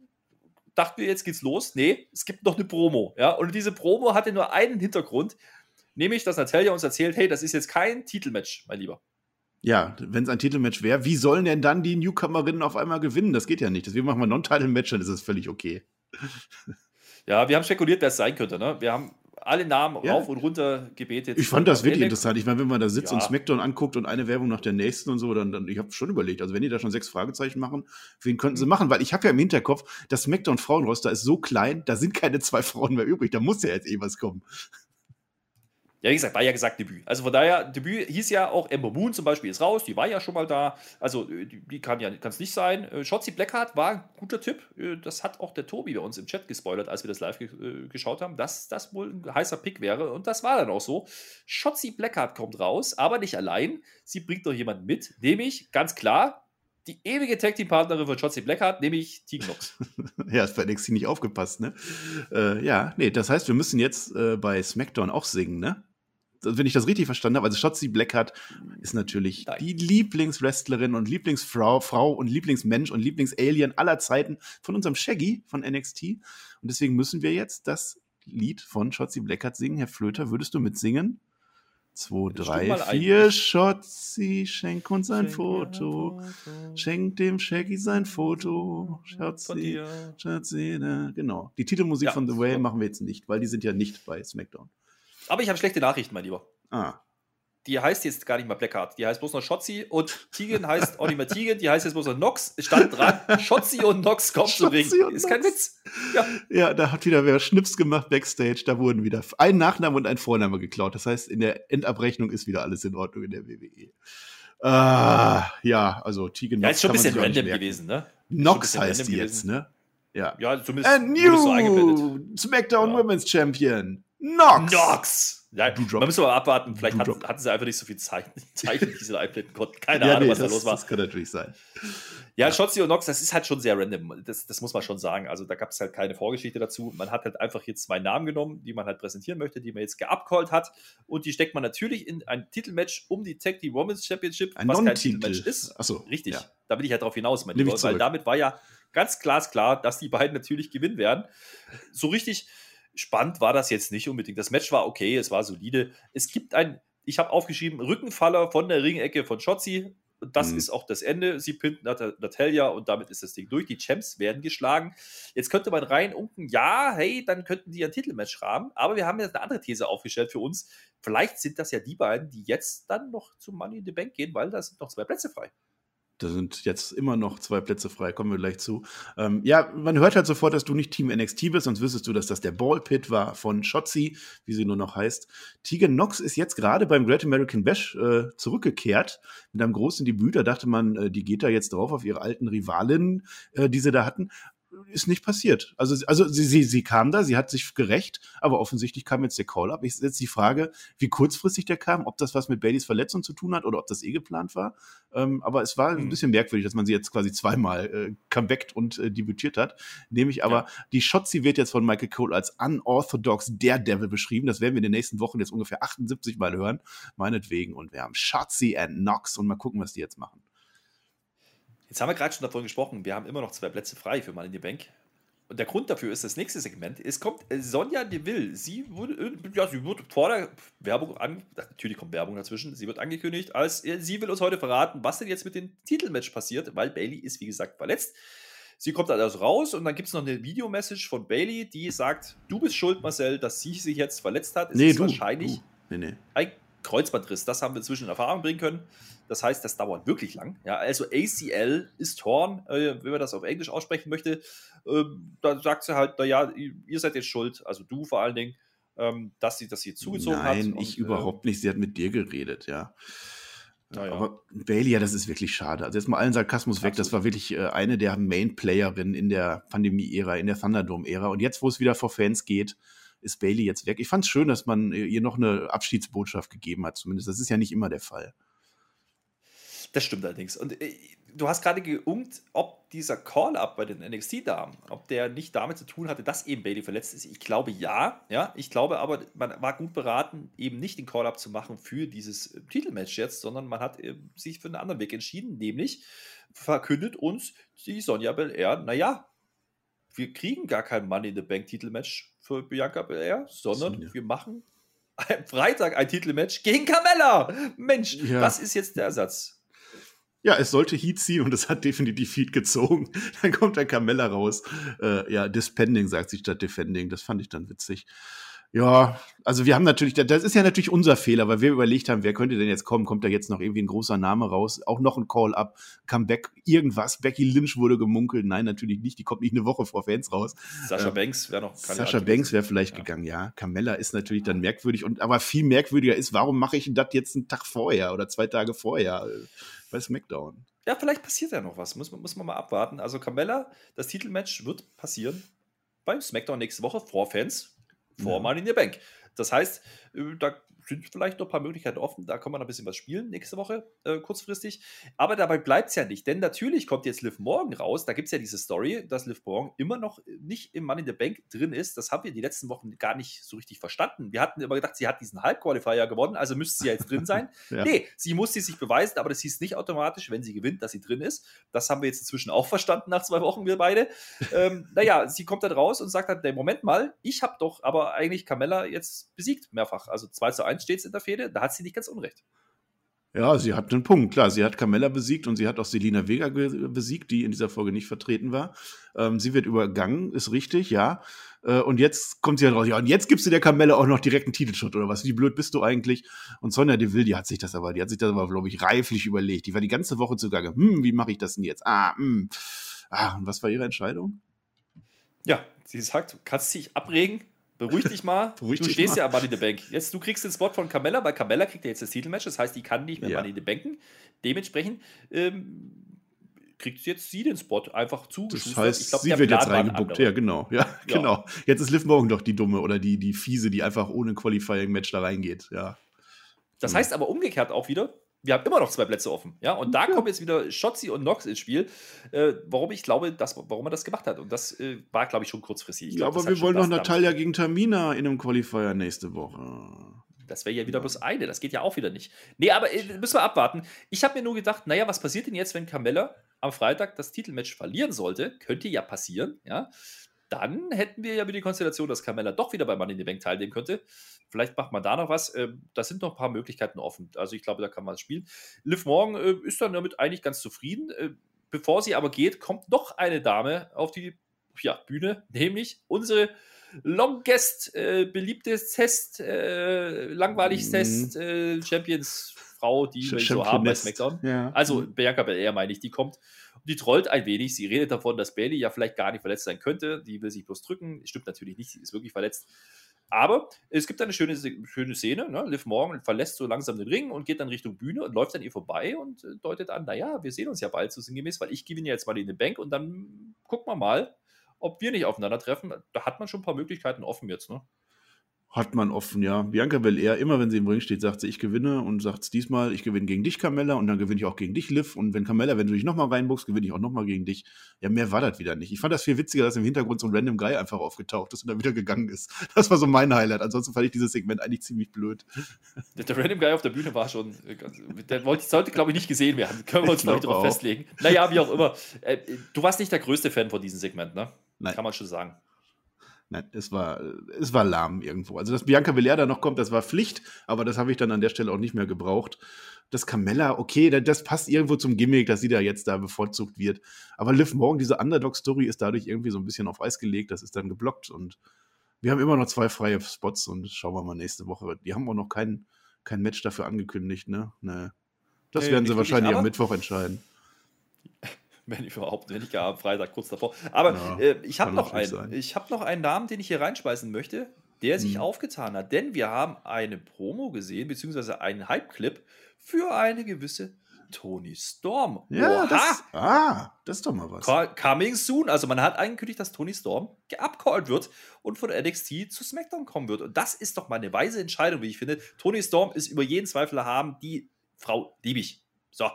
Speaker 2: dachten wir, jetzt geht's los. Nee, es gibt noch eine Promo. Ja? Und diese Promo hatte nur einen Hintergrund, nämlich, dass Natalia uns erzählt, hey, das ist jetzt kein Titelmatch, mein Lieber.
Speaker 1: Ja, wenn es ein Titelmatch wäre, wie sollen denn dann die Newcomerinnen auf einmal gewinnen? Das geht ja nicht. Deswegen machen wir Non-Title-Match, dann ist es völlig okay.
Speaker 2: Ja, wir haben spekuliert, wer es sein könnte. Ne? Wir haben alle Namen
Speaker 1: Ja.
Speaker 2: rauf und runter gebetet.
Speaker 1: Ich fand das wirklich interessant. Ich meine, wenn man da sitzt
Speaker 2: Ja.
Speaker 1: und Smackdown anguckt und eine Werbung nach der nächsten und so, dann, dann ich habe schon überlegt, also wenn die da schon sechs Fragezeichen machen, wen könnten
Speaker 2: Mhm.
Speaker 1: sie machen? Weil ich habe ja im Hinterkopf, das Smackdown Frauenroster ist so klein, da sind keine zwei Frauen mehr übrig, da muss ja jetzt eh was kommen.
Speaker 2: Ja, wie gesagt, war ja gesagt Debüt. Also von daher, Debüt hieß ja auch, Ember Moon zum Beispiel ist raus, die war ja schon mal da. Also äh, die, die kann ja kann's nicht sein. Äh, Shotzi Blackheart war ein guter Tipp. Äh, Das hat auch der Tobi bei uns im Chat gespoilert, als wir das live ge geschaut haben, dass das wohl ein heißer Pick wäre. Und das war dann auch so. Shotzi Blackheart kommt raus, aber nicht allein. Sie bringt noch jemanden mit, nämlich ganz klar die ewige Tag Team Partnerin von Shotzi Blackheart, nämlich Tegan Nox.
Speaker 1: ja, ist bei NXT nicht aufgepasst, ne? Äh, ja, nee, das heißt, wir müssen jetzt äh, bei SmackDown auch singen, ne? Also, Wenn ich das richtig verstanden habe, also Shotzi Blackheart ist natürlich
Speaker 2: Nein.
Speaker 1: die Lieblingswrestlerin und Lieblingsfrau Frau und Lieblingsmensch und Lieblingsalien aller Zeiten von unserem Shaggy von NXT. Und deswegen müssen wir jetzt das Lied von Shotzi Blackheart singen. Herr Flöter, würdest du mitsingen? Zwei, drei,
Speaker 2: mal ein.
Speaker 1: vier, Shotzi, schenk uns ein
Speaker 2: Schenk
Speaker 1: Foto.
Speaker 2: Foto
Speaker 1: Schenk dem Shaggy sein Foto.
Speaker 2: dir.
Speaker 1: Shotzi, ne? genau. Die Titelmusik
Speaker 2: Ja.
Speaker 1: von The Way machen wir jetzt nicht, weil die sind ja nicht bei SmackDown.
Speaker 2: Aber ich habe schlechte Nachrichten, mein Lieber.
Speaker 1: Ah,
Speaker 2: Die heißt jetzt gar nicht mal Blackheart. Die heißt bloß noch Shotzi und Tegan heißt auch nicht mehr Tegan. Die heißt jetzt bloß noch Nox. Stand dran, Shotzi und Nox kommt zum Ring. Ist kein. Witz. Ja.
Speaker 1: ja, da hat wieder wer Schnips gemacht backstage. Da wurden wieder ein Nachname und ein Vorname geklaut. Das heißt, in der Endabrechnung ist wieder alles in Ordnung in der WWE. Ah, ja, also Tegan
Speaker 2: Ja, ist schon ein bisschen random gewesen, ne?
Speaker 1: Nox heißt die jetzt,
Speaker 2: gewesen.
Speaker 1: ne? Ja.
Speaker 2: Ja, zumindest
Speaker 1: A
Speaker 2: es so
Speaker 1: new SmackDown
Speaker 2: Ja.
Speaker 1: Women's Champion. Nox.
Speaker 2: Nox! Ja,
Speaker 1: Du
Speaker 2: man muss aber abwarten. Vielleicht
Speaker 1: Du
Speaker 2: hatten, sie einfach nicht so viel Zeichen, Zeichen die sie da einblenden konnten. Keine
Speaker 1: Ja,
Speaker 2: Ahnung,
Speaker 1: nee,
Speaker 2: was
Speaker 1: das,
Speaker 2: da los war.
Speaker 1: das kann natürlich sein.
Speaker 2: Ja, Shotzi und Nox, das ist halt schon sehr random. Das, das muss man schon sagen. Also da gab es halt keine Vorgeschichte dazu. Man hat halt einfach jetzt zwei Namen genommen, die man halt präsentieren möchte, die man jetzt geupcallt hat. Und die steckt man natürlich in ein Titelmatch um die Tag Team Women's Championship,
Speaker 1: Ein
Speaker 2: was kein. Titelmatch ist.
Speaker 1: Achso.
Speaker 2: Richtig.
Speaker 1: Ja.
Speaker 2: Da bin ich ja drauf hinaus, mein Lieber, weil damit war ja ganz glasklar, dass die beiden natürlich gewinnen werden. So richtig spannend war das jetzt nicht unbedingt. Das Match war okay, es war solide. Es gibt ein, ich habe aufgeschrieben, Rückenfaller von der Ringecke von Shotzi. Und das
Speaker 1: Mhm.
Speaker 2: ist auch das Ende. Sie pinnt Nat Natalia und damit ist das Ding durch. Die Champs werden geschlagen. Jetzt könnte man rein unken, ja, hey, dann könnten die ein Titelmatch haben. Aber wir haben jetzt eine andere These aufgestellt für uns. Vielleicht sind das ja die beiden, die jetzt dann noch zum Money in the Bank gehen, weil da sind noch zwei Plätze frei.
Speaker 1: Da sind jetzt immer noch zwei Plätze frei, kommen wir gleich zu. Ähm, ja, man hört halt sofort, dass du nicht Team NXT bist, sonst wüsstest du, dass das der Ballpit war von Shotzi, wie sie nur noch heißt. Tegan Knox ist jetzt gerade beim Great American Bash äh, zurückgekehrt mit einem großen Debüt. Da dachte man, äh, die geht da jetzt drauf auf ihre alten Rivalinnen, äh, die sie da hatten. Ist nicht passiert. Also, also sie, sie, sie kam da, sie hat sich gerecht, aber offensichtlich kam jetzt der Call-Up. Ist jetzt die Frage, wie kurzfristig der kam, ob das was mit Baileys Verletzung zu tun hat oder ob das eh geplant war. Ähm, aber es war ein
Speaker 2: Hm.
Speaker 1: bisschen merkwürdig, dass man sie jetzt quasi zweimal äh, comebackt und äh, debütiert hat. Nämlich aber, die Shotzi wird jetzt von Michael Cole als unorthodox Daredevil beschrieben. Das werden wir in den nächsten Wochen jetzt ungefähr 78 Mal hören. Meinetwegen. Und wir haben Shotzi and Knox und mal gucken, was die jetzt machen.
Speaker 2: Jetzt haben wir gerade schon davon gesprochen, wir haben immer noch zwei Plätze frei für the Bank. Und der Grund dafür ist das nächste Segment. Es kommt Sonja Deville. Sie wurde, äh, ja, sie wird vor der Werbung an, natürlich kommt Werbung dazwischen. Sie wird angekündigt, als äh, sie will uns heute verraten, was denn jetzt mit dem Titelmatch passiert, weil Bailey ist wie gesagt verletzt. Sie kommt also raus und dann gibt es noch eine Videomessage von Bailey, die sagt: Du bist schuld, Marcel, dass sie sich jetzt verletzt hat. Es
Speaker 1: nee,
Speaker 2: ist
Speaker 1: du.
Speaker 2: wahrscheinlich
Speaker 1: Du. Nee, nee.
Speaker 2: Kreuzbandriss. Das haben wir inzwischen in Erfahrung bringen können. Das heißt, das dauert wirklich lang. Ja, also ACL ist torn, äh, wenn man das auf Englisch aussprechen möchte. Ähm, da sagt sie halt, naja, ihr seid jetzt schuld, also du vor allen Dingen, ähm, dass sie das hier zugezogen hat.
Speaker 1: Nein,
Speaker 2: Und,
Speaker 1: ich
Speaker 2: äh,
Speaker 1: überhaupt nicht. Sie hat mit dir geredet, ja.
Speaker 2: Naja.
Speaker 1: Aber Bailey, ja, das ist wirklich schade. Also jetzt mal allen Sarkasmus weg. Das
Speaker 2: Absolut.
Speaker 1: war wirklich äh, eine der Main-Playerinnen in der Pandemie-Ära, in der Thunderdome-Ära. Und jetzt, wo es wieder vor Fans geht, ist Bailey jetzt weg. Ich fand es schön, dass man äh, ihr noch eine Abschiedsbotschaft gegeben hat, zumindest. Das ist ja nicht immer der Fall.
Speaker 2: Das stimmt allerdings. Und äh, du hast gerade geungt, ob dieser Call-Up bei den NXT-Damen, ob der nicht damit zu tun hatte, dass eben Bailey verletzt ist. Ich glaube ja, ja. Ich glaube aber, man war gut beraten, eben nicht den Call-Up zu machen für dieses äh, Titelmatch jetzt, sondern man hat äh, sich für einen anderen Weg entschieden, nämlich verkündet uns die Sonja Belair, naja, wir kriegen gar kein Money in the Bank Titelmatch für Bianca Belair, sondern Sonja. wir machen am Freitag ein Titelmatch gegen Carmella. Mensch, ja. das ist jetzt der Ersatz.
Speaker 1: Ja, es sollte Heat ziehen und es hat definitiv Heat gezogen. Dann kommt der Carmella raus. Äh, ja, Dispending sagt sie statt Defending. Das fand ich dann witzig. Ja, also wir haben natürlich, das ist ja natürlich unser Fehler, weil wir überlegt haben, wer könnte denn jetzt kommen? Kommt da jetzt noch irgendwie ein großer Name raus? Auch noch ein Call-Up, Comeback, irgendwas. Becky Lynch wurde gemunkelt. Nein, natürlich nicht. Die kommt nicht eine Woche vor Fans raus.
Speaker 2: Sascha äh, Banks wäre noch.
Speaker 1: Sascha Banks wäre vielleicht ja. gegangen, ja. Carmella ist natürlich dann merkwürdig und aber viel merkwürdiger ist, warum mache ich das jetzt einen Tag vorher oder zwei Tage vorher bei SmackDown?
Speaker 2: Ja, vielleicht passiert ja noch was. Muss, muss man mal abwarten. Also Carmella, das Titelmatch wird passieren bei SmackDown nächste Woche vor Fans vor ja. Money in the Bank. Das heißt, äh, da sind vielleicht noch ein paar Möglichkeiten offen. Da kann man ein bisschen was spielen nächste Woche, äh, kurzfristig. Aber dabei bleibt es ja nicht. Denn natürlich kommt jetzt Liv Morgan raus. Da gibt es ja diese Story, dass Liv Morgan immer noch nicht im Money in the Bank drin ist. Das haben wir die letzten Wochen gar nicht so richtig verstanden. Wir hatten immer gedacht, sie hat diesen Halbqualifier gewonnen, also müsste sie ja jetzt drin sein. ja. Nee, sie muss sich beweisen, aber das hieß nicht automatisch, wenn sie gewinnt, dass sie drin ist. Das haben wir jetzt inzwischen auch verstanden nach zwei Wochen, wir beide. ähm, naja, sie kommt dann raus und sagt dann, Moment mal, ich habe doch aber eigentlich Carmella jetzt besiegt, mehrfach. Also 2 zu 1 steht es in der Fehde, da hat sie nicht ganz unrecht.
Speaker 1: Ja, sie hat einen Punkt, klar. Sie hat Carmella besiegt und sie hat auch Selina Vega besiegt, die in dieser Folge nicht vertreten war. Ähm, sie wird übergangen, ist richtig, ja. Äh, und jetzt kommt sie halt raus, ja, und jetzt gibst du der Carmella auch noch direkt einen Titelshot oder was? Wie blöd bist du eigentlich? Und Sonja Deville, die hat sich das aber, die hat sich das aber, glaube ich, reiflich überlegt. Die war die ganze Woche zugange. Hm, wie mache ich das denn jetzt? Ah, hm. Ah, und was war ihre Entscheidung?
Speaker 2: Ja, sie sagt, du kannst dich abregen, Beruhig dich mal. Beruhig du dich stehst mal. ja am Money in the Bank. Jetzt, du kriegst den Spot von Carmella, weil Carmella kriegt ja jetzt das Titelmatch. Das heißt, die kann nicht mehr ja. Money in the Banken. Dementsprechend ähm, kriegt jetzt sie den Spot einfach zu.
Speaker 1: Das heißt, glaub, sie wird jetzt reingebuckt. Ja, genau. Ja, ja, genau. Jetzt ist Liv Morgan doch die Dumme oder die, die Fiese, die einfach ohne Qualifying-Match da reingeht. Ja.
Speaker 2: Das heißt aber umgekehrt auch wieder, wir haben immer noch zwei Plätze offen. Ja, und da ja. kommen jetzt wieder Shotzi und Nox ins Spiel, äh, warum ich glaube, dass, warum er das gemacht hat. Und das äh, war, glaube ich, schon kurzfristig. Ich
Speaker 1: ja,
Speaker 2: glaub,
Speaker 1: aber wir wollen noch Natalia gegen Tamina in einem Qualifier nächste Woche.
Speaker 2: Das wäre ja wieder bloß eine, das geht ja auch wieder nicht. Nee, aber äh, müssen wir abwarten. Ich habe mir nur gedacht, naja, was passiert denn jetzt, wenn Carmella am Freitag das Titelmatch verlieren sollte? Könnte ja passieren, ja dann hätten wir ja wieder die Konstellation, dass Carmella doch wieder bei Money in the Bank teilnehmen könnte. Vielleicht macht man da noch was. Ähm, da sind noch ein paar Möglichkeiten offen. Also ich glaube, da kann man spielen. Liv Morgan äh, ist dann damit eigentlich ganz zufrieden. Äh, bevor sie aber geht, kommt noch eine Dame auf die ja, Bühne, nämlich unsere longest äh, beliebtes Test, äh, langweiligstes mhm. äh, Champions Frau, die wir so haben bei SmackDown. Ja. Also mhm. Bianca Belair meine ich, die kommt die trollt ein wenig. Sie redet davon, dass Bailey ja vielleicht gar nicht verletzt sein könnte. Die will sich bloß drücken. Stimmt natürlich nicht, sie ist wirklich verletzt. Aber es gibt eine schöne, schöne Szene. Ne? Liv Morgan verlässt so langsam den Ring und geht dann Richtung Bühne und läuft an ihr vorbei und äh, deutet an, naja, wir sehen uns ja bald so sinngemäß, weil ich gewinne jetzt mal in den Bank und dann gucken wir mal, ob wir nicht aufeinandertreffen. Da hat man schon ein paar Möglichkeiten offen jetzt. Ne?
Speaker 1: Hat man offen, ja. Bianca Belair, immer wenn sie im Ring steht, sagt sie, ich gewinne und sagt diesmal, ich gewinne gegen dich, Carmella, und dann gewinne ich auch gegen dich, Liv. Und wenn Carmella, wenn du dich nochmal reinbuchst, gewinne ich auch nochmal gegen dich. Ja, mehr war das wieder nicht. Ich fand das viel witziger, dass im Hintergrund so ein random Guy einfach aufgetaucht ist und dann wieder gegangen ist. Das war so mein Highlight. Ansonsten fand ich dieses Segment eigentlich ziemlich blöd.
Speaker 2: Der random Guy auf der Bühne war schon, der wollte, sollte, glaube ich, nicht gesehen werden. Können wir uns, glaube ich, darauf festlegen. Naja, wie auch immer. Äh, du warst nicht der größte Fan von diesem Segment, ne? Nein. Kann man schon sagen.
Speaker 1: Nein, es war, es war lahm irgendwo. Also, dass Bianca Belair da noch kommt, das war Pflicht, aber das habe ich dann an der Stelle auch nicht mehr gebraucht. Das Carmella, okay, das passt irgendwo zum Gimmick, dass sie da jetzt da bevorzugt wird. Aber Liv Morgan, diese Underdog-Story ist dadurch irgendwie so ein bisschen auf Eis gelegt, das ist dann geblockt und wir haben immer noch zwei freie Spots und schauen wir mal nächste Woche. Die haben auch noch kein, kein Match dafür angekündigt, ne? ne. Das nee, werden sie wahrscheinlich am Mittwoch entscheiden
Speaker 2: wenn ich überhaupt, wenn ich gar am Freitag kurz davor. Aber ja, äh, ich habe noch einen. Ich habe noch einen Namen, den ich hier reinspeisen möchte, der sich hm. aufgetan hat. Denn wir haben eine Promo gesehen, beziehungsweise einen Hype-Clip für eine gewisse Tony Storm.
Speaker 1: Ja, das, ah, das ist doch mal was.
Speaker 2: Coming soon. Also man hat angekündigt, dass Tony Storm geupcallt wird und von NXT zu SmackDown kommen wird. Und das ist doch mal eine weise Entscheidung, wie ich finde. Tony Storm ist über jeden Zweifel haben. Die Frau liebe ich. So,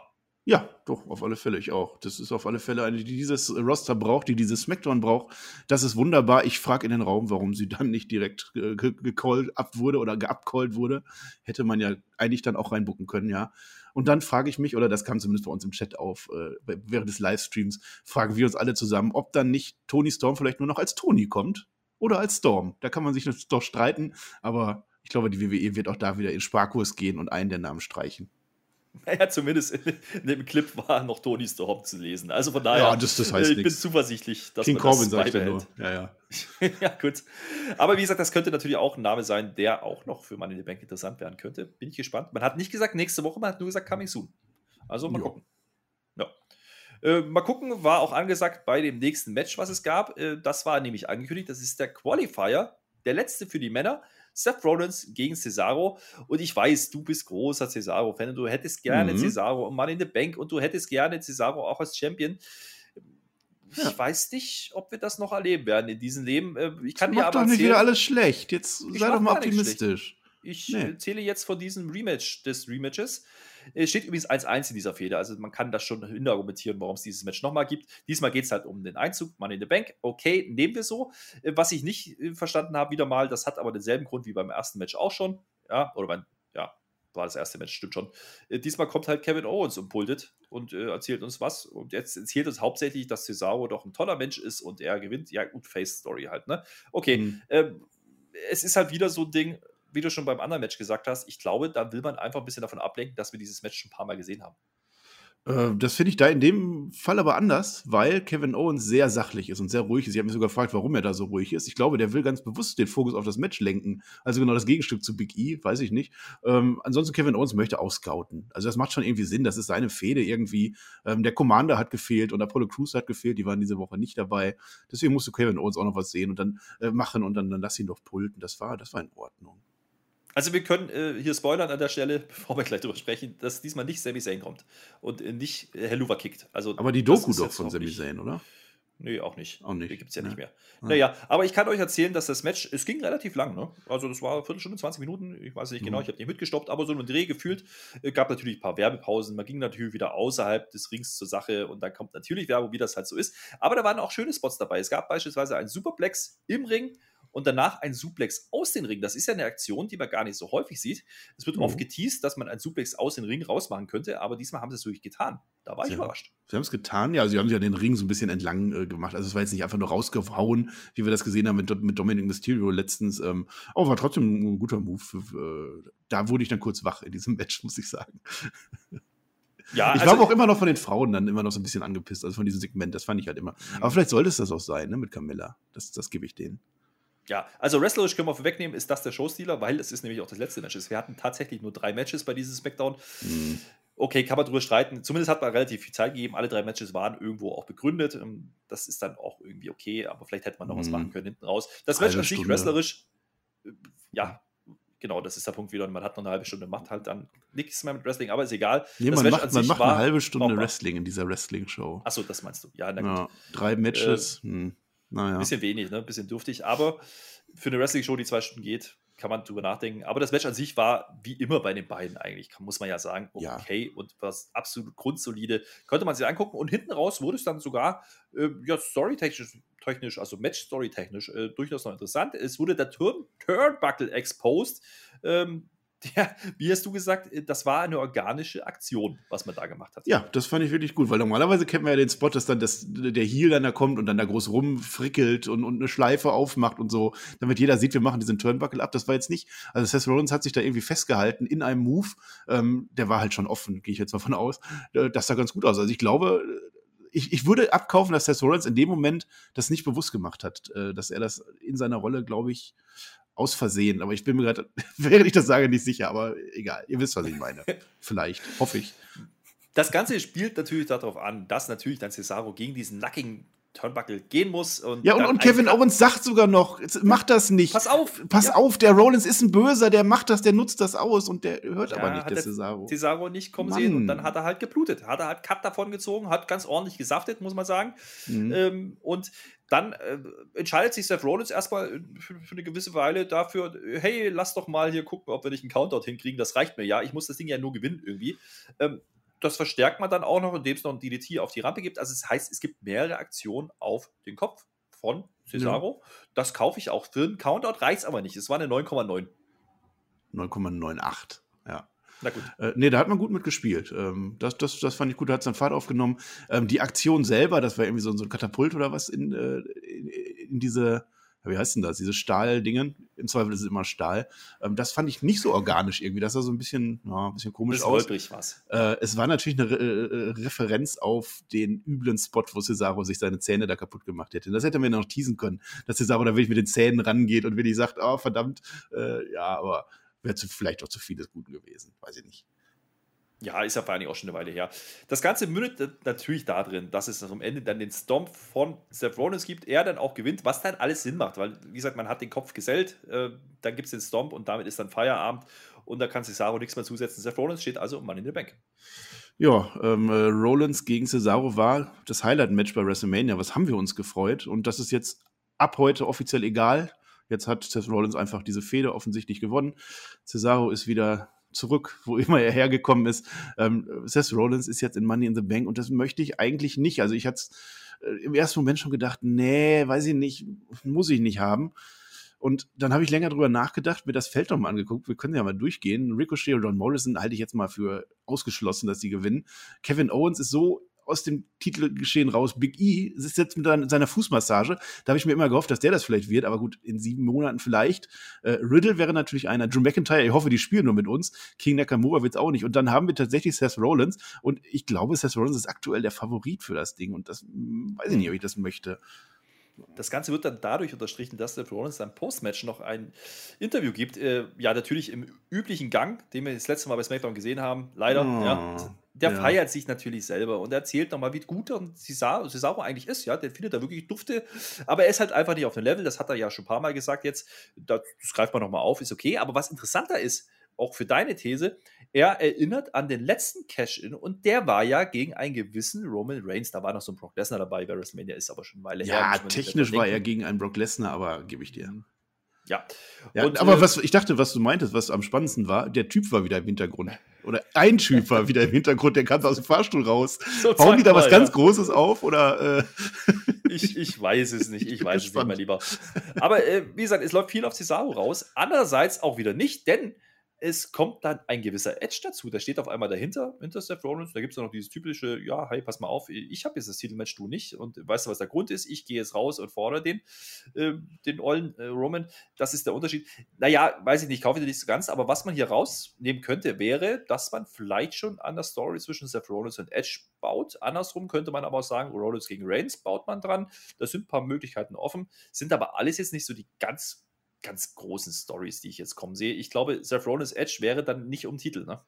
Speaker 1: Ja, doch, auf alle Fälle, ich auch. Das ist auf alle Fälle eine, die dieses Roster braucht, die dieses Smackdown braucht. Das ist wunderbar. Ich frage in den Raum, warum sie dann nicht direkt äh, gecallt ab wurde oder geabcallt wurde. Hätte man ja eigentlich dann auch reinbucken können, ja. Und dann frage ich mich, oder das kam zumindest bei uns im Chat auf, äh, während des Livestreams, fragen wir uns alle zusammen, ob dann nicht Tony Storm vielleicht nur noch als Tony kommt oder als Storm. Da kann man sich doch streiten, aber ich glaube, die WWE wird auch da wieder in Sparkurs gehen und einen der Namen streichen.
Speaker 2: Naja, zumindest in, in, dem Clip war noch Tony Storm zu lesen. Also von daher,
Speaker 1: ja, das, das heißt
Speaker 2: ich
Speaker 1: nix.
Speaker 2: bin zuversichtlich,
Speaker 1: dass King man Corbin das sagt ja nur. Ja,
Speaker 2: ja. ja, gut. Aber wie gesagt, das könnte natürlich auch ein Name sein, der auch noch für Money in the Bank interessant werden könnte. Bin ich gespannt. Man hat nicht gesagt nächste Woche, man hat nur gesagt coming soon. Also mal jo. gucken. Ja. Äh, mal gucken, war auch angesagt bei dem nächsten Match, was es gab. Äh, das war nämlich angekündigt. Das ist der Qualifier, der letzte für die Männer. Seth Rollins gegen Cesaro. Und ich weiß, du bist großer Cesaro-Fan und du hättest gerne mhm. Cesaro und Mann in the Bank und du hättest gerne Cesaro auch als Champion. Ich ja. weiß nicht, ob wir das noch erleben werden in diesem Leben. Äh, ich kann
Speaker 1: das
Speaker 2: dir aber
Speaker 1: doch nicht wieder alles schlecht. Jetzt sei doch mal optimistisch.
Speaker 2: Ich nee. zähle jetzt von diesem Rematch des Rematches. Es steht übrigens 1-1 in dieser Fehde, also man kann das schon hinargumentieren, warum es dieses Match nochmal gibt. Diesmal geht es halt um den Einzug, Money in the Bank. Okay, nehmen wir so. Äh, was ich nicht äh, verstanden habe, wieder mal, das hat aber denselben Grund wie beim ersten Match auch schon. Ja, oder beim, ja, war das erste Match, stimmt schon. Äh, diesmal kommt halt Kevin Owens und pultet und äh, erzählt uns was. Und jetzt erzählt uns hauptsächlich, dass Cesaro doch ein toller Mensch ist und er gewinnt. Ja, gut, Face-Story halt, ne? Okay, mhm. äh, es ist halt wieder so ein Ding, wie du schon beim anderen Match gesagt hast, ich glaube, da will man einfach ein bisschen davon ablenken, dass wir dieses Match schon ein paar Mal gesehen haben.
Speaker 1: Äh, das finde ich da in dem Fall aber anders, weil Kevin Owens sehr sachlich ist und sehr ruhig ist. Ich habe mich sogar gefragt, warum er da so ruhig ist. Ich glaube, der will ganz bewusst den Fokus auf das Match lenken. Also genau das Gegenstück zu Big E, weiß ich nicht. Ähm, ansonsten, Kevin Owens möchte ausscouten. Also das macht schon irgendwie Sinn. Das ist seine Fehde irgendwie. Ähm, der Commander hat gefehlt und Apollo Crews hat gefehlt. Die waren diese Woche nicht dabei. Deswegen musste Kevin Owens auch noch was sehen und dann äh, machen und dann, dann lass ihn doch pulten. Das war, das war in Ordnung.
Speaker 2: Also wir können äh, hier spoilern an der Stelle, bevor wir gleich drüber sprechen, dass diesmal nicht Sami Zayn kommt und äh, nicht äh, Helluva kickt. Also,
Speaker 1: aber die Doku doch von Sami Zayn, oder?
Speaker 2: Nee, auch nicht.
Speaker 1: Auch nicht.
Speaker 2: Die gibt es ja, ja, nicht mehr. Ja. Naja, aber ich kann euch erzählen, dass das Match, es ging relativ lang, ne? Also das war eine Viertelstunde, 20 Minuten, ich weiß nicht genau, mhm. ich habe nicht mitgestoppt, aber so einen Dreh gefühlt. Es gab natürlich ein paar Werbepausen, man ging natürlich wieder außerhalb des Rings zur Sache und dann kommt natürlich Werbung, wie das halt so ist. Aber da waren auch schöne Spots dabei. Es gab beispielsweise einen Superplex im Ring und danach ein Suplex aus den Ring. Das ist ja eine Aktion, die man gar nicht so häufig sieht. Es wird mhm. oft geteased, dass man ein Suplex aus den Ring rausmachen könnte, aber diesmal haben sie es wirklich getan. Da war ich ja. überrascht.
Speaker 1: Sie haben es getan, ja. Sie haben ja den Ring so ein bisschen entlang äh, gemacht. Also es war jetzt nicht einfach nur rausgehauen, wie wir das gesehen haben mit, mit Dominic Mysterio letztens. Ähm, aber war trotzdem ein guter Move. Äh, da wurde ich dann kurz wach in diesem Match, muss ich sagen. Ja, ich also, war auch immer noch von den Frauen dann immer noch so ein bisschen angepisst, also von diesem Segment. Das fand ich halt immer. Aber mhm. vielleicht sollte es das auch sein, ne, mit Camilla. Das, das gebe ich denen.
Speaker 2: Ja, also wrestlerisch können wir vorwegnehmen, ist das der Showstealer, weil es ist nämlich auch das letzte Match. Wir hatten tatsächlich nur drei Matches bei diesem SmackDown. Mhm. Okay, kann man drüber streiten. Zumindest hat man relativ viel Zeit gegeben. Alle drei Matches waren irgendwo auch begründet. Ähm, das ist dann auch irgendwie okay, aber vielleicht hätte man noch mhm. was machen können hinten raus. Das Match an sich wrestlerisch, äh, ja, genau, das ist der Punkt wieder. Man hat noch eine halbe Stunde, macht halt dann nichts mehr mit Wrestling, aber ist egal.
Speaker 1: Nee, man macht, man macht eine halbe Stunde Wrestling in dieser Wrestling-Show.
Speaker 2: Achso, das meinst du. Ja,
Speaker 1: ja drei Matches. Äh, hm.
Speaker 2: Naja. Bisschen wenig, ne? Bisschen dürftig, aber für eine Wrestling-Show, die zwei Stunden geht, kann man drüber nachdenken. Aber das Match an sich war wie immer bei den beiden eigentlich, muss man ja sagen, okay ja. und was absolut grundsolide. Könnte man sich angucken und hinten raus wurde es dann sogar äh, ja, storytechnisch, technisch, also Match-Story-technisch äh, durchaus noch interessant. Es wurde der Turn Turnbuckle exposed. Ähm, ja, wie hast du gesagt, äh, das war eine organische Aktion, was man da gemacht hat.
Speaker 1: Ja, das fand ich wirklich gut, weil normalerweise kennt man ja den Spot, dass dann das, der Heel dann da kommt und dann da groß rumfrickelt und, und eine Schleife aufmacht und so, damit jeder sieht, wir machen diesen Turnbuckle ab. Das war jetzt nicht, also Seth Rollins hat sich da irgendwie festgehalten in einem Move, ähm, der war halt schon offen, gehe ich jetzt mal von aus. Äh, das sah ganz gut aus. Also ich glaube, ich, ich würde abkaufen, dass Seth Rollins in dem Moment das nicht bewusst gemacht hat, äh, dass er das in seiner Rolle, glaube ich, aus Versehen, aber ich bin mir gerade, während ich das sage, nicht sicher, aber egal, ihr wisst, was ich meine. Vielleicht, hoffe ich.
Speaker 2: Das Ganze spielt natürlich darauf an, dass natürlich dann Cesaro gegen diesen nackigen Turnbuckle gehen muss. Und
Speaker 1: ja, und, und Kevin Owens sagt sogar noch, mach das nicht.
Speaker 2: Pass auf.
Speaker 1: Pass ja. auf, der Rollins ist ein Böser, der macht das, der nutzt das aus und der hört ja, aber nicht, der Cesaro.
Speaker 2: Cesaro nicht kommen Mann. sehen und dann hat er halt geblutet. Hat er halt Cut davon gezogen, hat ganz ordentlich gesaftet, muss man sagen. Mhm. Ähm, und dann äh, entscheidet sich Seth Rollins erstmal für, für, eine gewisse Weile dafür, hey, lass doch mal hier gucken, ob wir nicht einen Countout hinkriegen. Das reicht mir ja. Ich muss das Ding ja nur gewinnen irgendwie. Ähm, das verstärkt man dann auch noch, indem es noch ein DDT auf die Rampe gibt. Also, es das heißt, es gibt mehrere Aktionen auf den Kopf von Cesaro. Ja. Das kaufe ich auch. Für einen Countout reicht es aber nicht. Es war eine 9,9.
Speaker 1: 9,98, ja. Na gut. Äh, nee, da hat man gut mitgespielt. Ähm, das, das, das fand ich gut, da hat es dann Fahrt aufgenommen. Ähm, die Aktion selber, das war irgendwie so, so ein Katapult oder was in, äh, in, in diese, wie heißt denn das, diese Stahldingen, im Zweifel ist es immer Stahl. Ähm, das fand ich nicht so organisch irgendwie, das sah so ein bisschen, ja, ein bisschen komisch aus.
Speaker 2: was.
Speaker 1: Äh, es war natürlich eine Re äh, Referenz auf den üblen Spot, wo Cesaro sich seine Zähne da kaputt gemacht hätte. Das hätte man noch teasen können, dass Cesaro da wirklich mit den Zähnen rangeht und wirklich sagt, oh verdammt, äh, ja, aber wäre vielleicht auch zu vieles Guten gewesen, weiß ich nicht.
Speaker 2: Ja, ist ja vor allem auch schon eine Weile her. Das Ganze mündet natürlich darin, dass es am Ende dann den Stomp von Seth Rollins gibt, er dann auch gewinnt, was dann alles Sinn macht, weil, wie gesagt, man hat den Kopf gesellt, äh, dann gibt es den Stomp und damit ist dann Feierabend und da kann Cesaro nichts mehr zusetzen. Seth Rollins steht also Mann in der Bank.
Speaker 1: Ja, ähm, äh, Rollins gegen Cesaro war das Highlight-Match bei WrestleMania. Was haben wir uns gefreut? Und das ist jetzt ab heute offiziell egal. Jetzt hat Seth Rollins einfach diese Fehde offensichtlich gewonnen. Cesaro ist wieder zurück, wo immer er hergekommen ist. Ähm, Seth Rollins ist jetzt in Money in the Bank und das möchte ich eigentlich nicht. Also ich hatte äh, im ersten Moment schon gedacht, nee, weiß ich nicht, muss ich nicht haben. Und dann habe ich länger drüber nachgedacht, mir das Feld nochmal angeguckt. Wir können ja mal durchgehen. Ricochet und John Morrison halte ich jetzt mal für ausgeschlossen, dass sie gewinnen. Kevin Owens ist so aus dem Titelgeschehen raus. Big E sitzt jetzt mit seiner Fußmassage. Da habe ich mir immer gehofft, dass der das vielleicht wird, aber gut, in sieben Monaten vielleicht. Äh, Riddle wäre natürlich einer. Drew McIntyre, ich hoffe, die spielen nur mit uns. King Nakamura wird es auch nicht. Und dann haben wir tatsächlich Seth Rollins. Und ich glaube, Seth Rollins ist aktuell der Favorit für das Ding. Und das hm, weiß ich nicht, ob ich das möchte.
Speaker 2: Das Ganze wird dann dadurch unterstrichen, dass der Rollins dann Postmatch noch ein Interview gibt. Äh, ja, natürlich im üblichen Gang, den wir das letzte Mal bei SmackDown gesehen haben. Leider. Oh, ja. Der ja. feiert sich natürlich selber und erzählt nochmal, wie gut Cesaro, Cesaro eigentlich ist. Ja, der findet da wirklich Dufte. Aber er ist halt einfach nicht auf dem Level. Das hat er ja schon ein paar Mal gesagt jetzt. Das, das greift man nochmal auf, ist okay. Aber was interessanter ist, auch für deine These, er erinnert an den letzten Cash-In und der war ja gegen einen gewissen Roman Reigns. Da war noch so ein Brock Lesnar dabei, bei WrestleMania ist aber schon eine Weile
Speaker 1: ja, her. Ja, technisch war er gegen einen Brock Lesnar, aber gebe ich dir.
Speaker 2: Ja.
Speaker 1: ja und, aber äh, was ich dachte, was du meintest, was am spannendsten war, der Typ war wieder im Hintergrund. Oder ein war wieder im Hintergrund, der kam aus dem Fahrstuhl raus. So Bauen die da mal, was ganz Großes auf? Oder, äh?
Speaker 2: ich, ich weiß es nicht, ich weiß es nicht, mein Lieber. Aber äh, wie gesagt, es läuft viel auf Cesaro raus. Andererseits auch wieder nicht, denn es kommt dann ein gewisser Edge dazu. Der steht auf einmal dahinter, hinter Seth Rollins. Da gibt es dann noch dieses typische: Ja, hey, pass mal auf, ich habe jetzt das Titelmatch, du nicht. Und weißt du, was der Grund ist? Ich gehe jetzt raus und fordere den, äh, den ollen äh, Roman. Das ist der Unterschied. Naja, weiß ich nicht, kaufe ich nicht so ganz. Aber was man hier rausnehmen könnte, wäre, dass man vielleicht schon an der Story zwischen Seth Rollins und Edge baut. Andersrum könnte man aber auch sagen: Rollins gegen Reigns baut man dran. Da sind ein paar Möglichkeiten offen, sind aber alles jetzt nicht so die ganz ganz großen Stories, die ich jetzt kommen sehe. Ich glaube, Seth Rollins Edge wäre dann nicht um Titel, ne?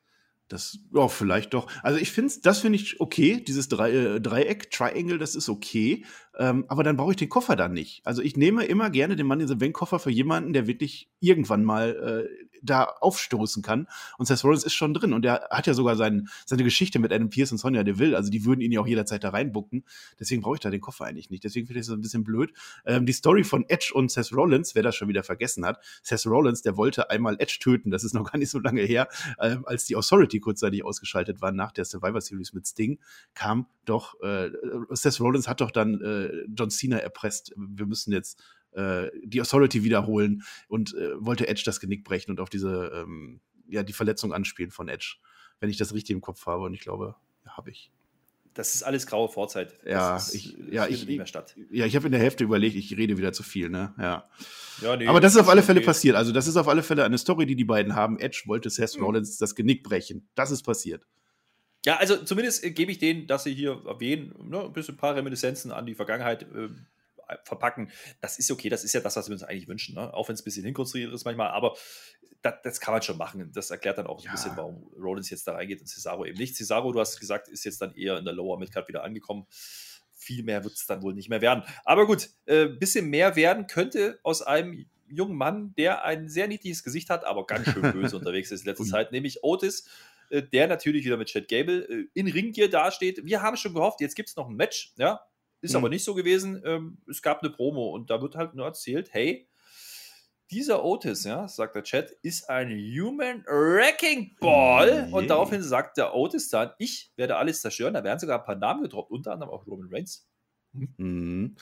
Speaker 1: Das, ja, vielleicht doch. Also ich finde, das finde ich okay, dieses Drei, äh, Dreieck, Triangle, das ist okay. Ähm, aber dann brauche ich den Koffer dann nicht. Also ich nehme immer gerne den Mann in the Bank Koffer für jemanden, der wirklich irgendwann mal äh, da aufstoßen kann. Und Seth Rollins ist schon drin. Und der hat ja sogar sein, seine Geschichte mit Adam Pierce und Sonja Deville. Also die würden ihn ja auch jederzeit da reinbucken. Deswegen brauche ich da den Koffer eigentlich nicht. Deswegen finde ich das ein bisschen blöd. Ähm, die Story von Edge und Seth Rollins, wer das schon wieder vergessen hat. Seth Rollins, der wollte einmal Edge töten. Das ist noch gar nicht so lange her, äh, als die Authority kurzzeitig ausgeschaltet war nach der Survivor Series mit Sting, kam doch, äh, Seth Rollins hat doch dann äh, John Cena erpresst. Wir müssen jetzt äh, die Authority wiederholen und äh, wollte Edge das Genick brechen und auf diese, ähm, ja, die Verletzung anspielen von Edge. Wenn ich das richtig im Kopf habe und ich glaube, ja, habe ich.
Speaker 2: Das ist alles graue Vorzeit.
Speaker 1: Das ja, ist, ich, ja, ich, nicht mehr statt. ja, ich habe in der Hälfte überlegt, ich rede wieder zu viel, ne? Ja. ja nee, Aber das ist auf alle Fälle okay. passiert. Also, das ist auf alle Fälle eine Story, die die beiden haben. Edge wollte Seth mhm. Rollins das Genick brechen. Das ist passiert.
Speaker 2: Ja, also zumindest äh, gebe ich denen, dass sie hier erwähnen, ne, ein bisschen ein paar Reminiszenzen an die Vergangenheit äh, verpacken. Das ist okay, das ist ja das, was wir uns eigentlich wünschen. Ne? Auch wenn es ein bisschen hinkonstruiert ist manchmal, aber das, das, kann man schon machen. Das erklärt dann auch ja. ein bisschen, warum Rollins jetzt da reingeht und Cesaro eben nicht. Cesaro, du hast gesagt, ist jetzt dann eher in der Lower Midcard wieder angekommen. Viel mehr wird es dann wohl nicht mehr werden. Aber gut, ein äh, bisschen mehr werden könnte aus einem jungen Mann, der ein sehr niedliches Gesicht hat, aber ganz schön böse unterwegs ist in letzter Zeit, nämlich Otis äh, der natürlich wieder mit Chad Gable äh, in Ringgear dasteht. Wir haben schon gehofft, jetzt gibt es noch ein Match, ja, ist mhm. aber nicht so gewesen. Ähm, es gab eine Promo und da wird halt nur erzählt, hey, dieser Otis, ja, sagt der Chat, ist ein Human Wrecking Ball.
Speaker 1: Yeah.
Speaker 2: Und daraufhin sagt der Otis dann, ich werde alles zerstören. Da werden sogar ein paar Namen gedroppt, unter anderem auch Roman Reigns.
Speaker 1: Mhm.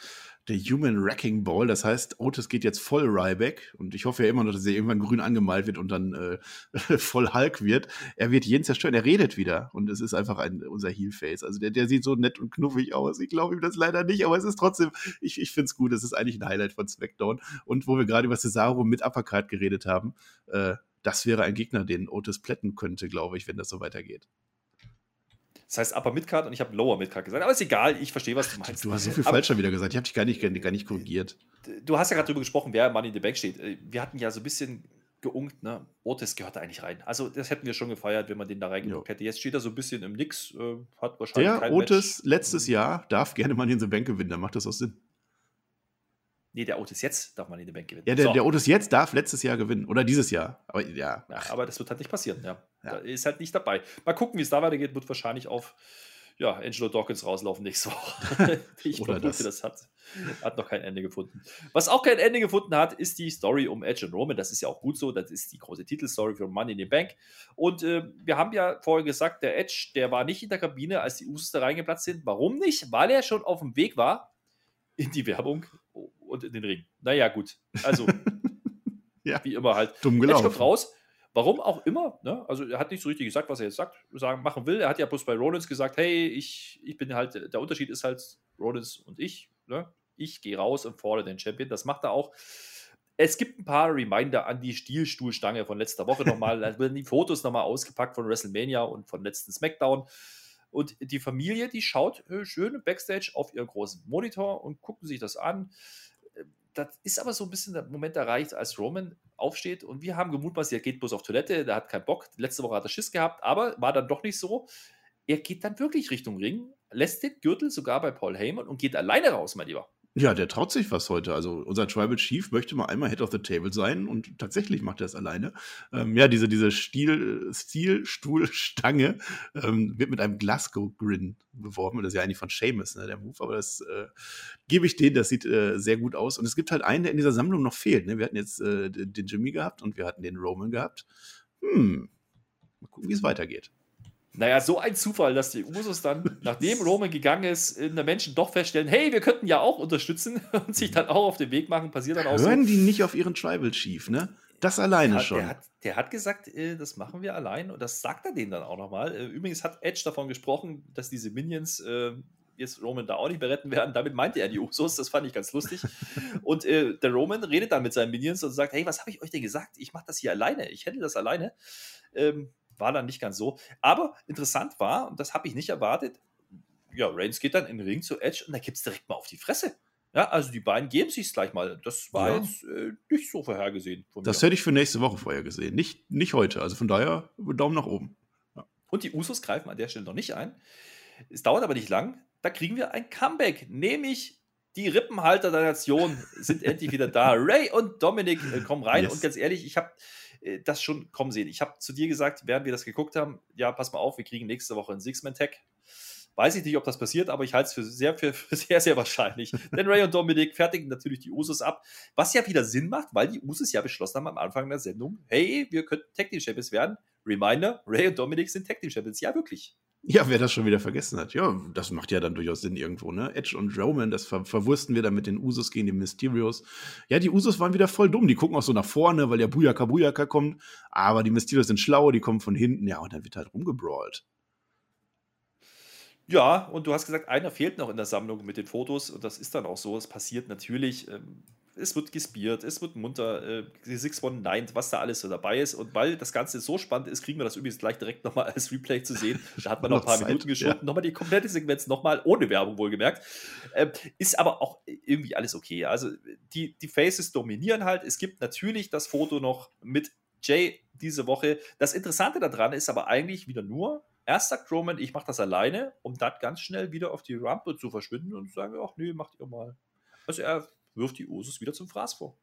Speaker 1: Der Human Wrecking Ball, das heißt, Otis geht jetzt voll Ryback und ich hoffe ja immer noch, dass er irgendwann grün angemalt wird und dann äh, voll Hulk wird. Er wird jeden zerstören, er redet wieder und es ist einfach ein, unser Heel-Face. Also der, der sieht so nett und knuffig aus. Ich glaube ihm das leider nicht, aber es ist trotzdem, ich, ich finde es gut. Es ist eigentlich ein Highlight von SmackDown. Und wo wir gerade über Cesaro mit Uppercut geredet haben, äh, das wäre ein Gegner, den Otis plätten könnte, glaube ich, wenn das so weitergeht.
Speaker 2: Das heißt Upper Midcard und ich habe Lower Midcard gesagt. Aber ist egal, ich verstehe, was du meinst.
Speaker 1: Du hast so viel
Speaker 2: Aber-
Speaker 1: falsch schon wieder gesagt. Ich habe dich gar nicht, gar nicht korrigiert.
Speaker 2: Du hast ja gerade darüber gesprochen, wer Money in the Bank steht. Äh, Wir hatten ja so ein bisschen geunkt, ne? Otis gehört da eigentlich rein. Also, das hätten wir schon gefeiert, wenn man den da reingeguckt
Speaker 1: Jo.
Speaker 2: hätte. Jetzt steht er so ein bisschen im Nix, äh, hat wahrscheinlich
Speaker 1: Der Otis
Speaker 2: Match.
Speaker 1: letztes Jahr darf gerne mal in the Bank gewinnen, dann macht das auch Sinn.
Speaker 2: Nee, der Otis jetzt darf man in the Bank gewinnen.
Speaker 1: Ja, der,
Speaker 2: So.
Speaker 1: der Otis jetzt darf letztes Jahr gewinnen. Oder dieses Jahr. Aber ja.
Speaker 2: Ja, aber das wird halt nicht passieren, ja.
Speaker 1: Ja.
Speaker 2: Da ist halt nicht dabei. Mal gucken, wie es da weitergeht, wird wahrscheinlich auf ja, Angelo Dawkins rauslaufen nächste Woche. ich
Speaker 1: Oder
Speaker 2: vermute,
Speaker 1: das.
Speaker 2: das, hat, hat noch kein Ende gefunden. Was auch kein Ende gefunden hat, ist die Story um Edge und Roman. Das ist ja auch gut so. Das ist die große Titelstory für Money in the Bank. Und äh, wir haben ja vorher gesagt, der Edge, der war nicht in der Kabine, als die Usos da reingeplatzt sind. Warum nicht? Weil er schon auf dem Weg war in die Werbung und in den Ring. Naja, gut. Also,
Speaker 1: Ja.
Speaker 2: wie immer halt.
Speaker 1: Dumm
Speaker 2: Edge kommt
Speaker 1: gelaufen.
Speaker 2: raus. Warum auch immer. Ne? Also er hat nicht so richtig gesagt, was er jetzt sagt, sagen, machen will. Er hat ja bloß bei Rollins gesagt, hey, ich, ich bin halt, der Unterschied ist halt Rollins und ich. Ne? Ich gehe raus und fordere den Champion. Das macht er auch. Es gibt ein paar Reminder an die Stielstuhlstange von letzter Woche nochmal. Da werden die Fotos nochmal ausgepackt von WrestleMania und von letzten SmackDown. Und die Familie, die schaut äh, schön Backstage auf ihren großen Monitor und gucken sich das an. Das ist aber so ein bisschen der Moment erreicht, als Roman aufsteht und wir haben gemutmaßt, er geht bloß auf Toilette, der hat keinen Bock. Letzte Woche hat er Schiss gehabt, aber war dann doch nicht so. Er geht dann wirklich Richtung Ring, lässt den Gürtel sogar bei Paul Heyman und geht alleine raus, mein Lieber.
Speaker 1: Ja, der traut sich was heute. Also unser Tribal Chief möchte mal einmal Head of the Table sein und tatsächlich macht er es alleine. Ähm, ja, diese, diese Stil, Stilstuhlstange ähm, wird mit einem Glasgow-Grin beworben. Das ist ja eigentlich von Seamus, ne, der Move, aber das äh, gebe ich denen, das sieht äh, sehr gut aus. Und es gibt halt einen, der in dieser Sammlung noch fehlt. Ne? Wir hatten jetzt äh, den Jimmy gehabt und wir hatten den Roman gehabt. Hm, mal gucken, wie es weitergeht.
Speaker 2: Naja, so ein Zufall, dass die Usos dann, nachdem Roman gegangen ist, in der Menschen doch feststellen, hey, wir könnten ja auch unterstützen und sich dann auch auf den Weg machen. Passiert dann auch so.
Speaker 1: Hören die nicht auf ihren Tribal Chief, ne? Das alleine
Speaker 2: Hat,
Speaker 1: schon.
Speaker 2: der, hat, der hat gesagt, äh, das machen wir allein und das sagt er denen dann auch nochmal. Äh, übrigens hat Edge davon gesprochen, dass diese Minions äh, jetzt Roman da auch nicht mehr retten werden. Damit meinte er die Usos, das fand ich ganz lustig. und äh, der Roman redet dann mit seinen Minions und sagt, hey, was habe ich euch denn gesagt? Ich mache das hier alleine, ich hätte das alleine. Ähm, war dann nicht ganz so. Aber interessant war, und das habe ich nicht erwartet, ja, Reigns geht dann in den Ring zu Edge und da gibt es direkt mal auf die Fresse. Ja, also die beiden geben sich gleich mal. Das war
Speaker 1: Ja.
Speaker 2: jetzt äh, nicht so vorhergesehen von
Speaker 1: Das
Speaker 2: mir.
Speaker 1: hätte ich für nächste Woche vorher gesehen. Nicht, nicht heute. Also von daher Daumen nach oben.
Speaker 2: Und die Usos greifen an der Stelle noch nicht ein. Es dauert aber nicht lang. Da kriegen wir ein Comeback, nämlich die Rippenhalter der Nation sind endlich wieder da. Ray und Dominik äh, kommen rein.
Speaker 1: Yes.
Speaker 2: Und ganz ehrlich, ich habe das schon kommen sehen. Ich habe zu dir gesagt, während wir das geguckt haben, ja, pass mal auf, wir kriegen nächste Woche einen Six-Man-Tag. Weiß ich nicht, ob das passiert, aber ich halte es für sehr, für, für sehr, sehr wahrscheinlich. Denn Ray und Dominik fertigen natürlich die Usos ab, was ja wieder Sinn macht, weil die Usos ja beschlossen haben am Anfang der Sendung, hey, wir könnten Tag Team Champions werden. Reminder, Ray und Dominik sind Tag Team Champions. Ja, wirklich.
Speaker 1: Ja, wer das schon wieder vergessen hat. Ja, das macht ja dann durchaus Sinn irgendwo, ne? Edge und Roman, das ver verwursten wir dann mit den Usos gegen die Mysterios. Ja, die Usos waren wieder voll dumm. Die gucken auch so nach vorne, weil ja Buyaka Buyaka kommt. Aber die Mysterios sind schlau, die kommen von hinten. Ja, und dann wird halt rumgebrawlt.
Speaker 2: Ja, und du hast gesagt, einer fehlt noch in der Sammlung mit den Fotos und das ist dann auch so. Es passiert natürlich. Ähm, es wird gespiert, es wird munter, äh, 619, was da alles so dabei ist. Und weil das Ganze so spannend ist, kriegen wir das übrigens gleich direkt nochmal als Replay zu sehen. Da hat man noch ein paar
Speaker 1: Zeit,
Speaker 2: Minuten geschoben.
Speaker 1: ja.
Speaker 2: Nochmal die komplette Sequenz, nochmal ohne Werbung wohlgemerkt. Ähm, ist aber auch irgendwie alles okay. Also die, die Faces dominieren halt. Es gibt natürlich das Foto noch mit Jay diese Woche. Das Interessante daran ist aber eigentlich wieder nur, erst sagt Roman, ich mache das alleine, um dann ganz schnell wieder auf die Rampe zu verschwinden und zu sagen, ach nee, macht ihr mal. Also er wirft die Usos wieder zum Fraß vor.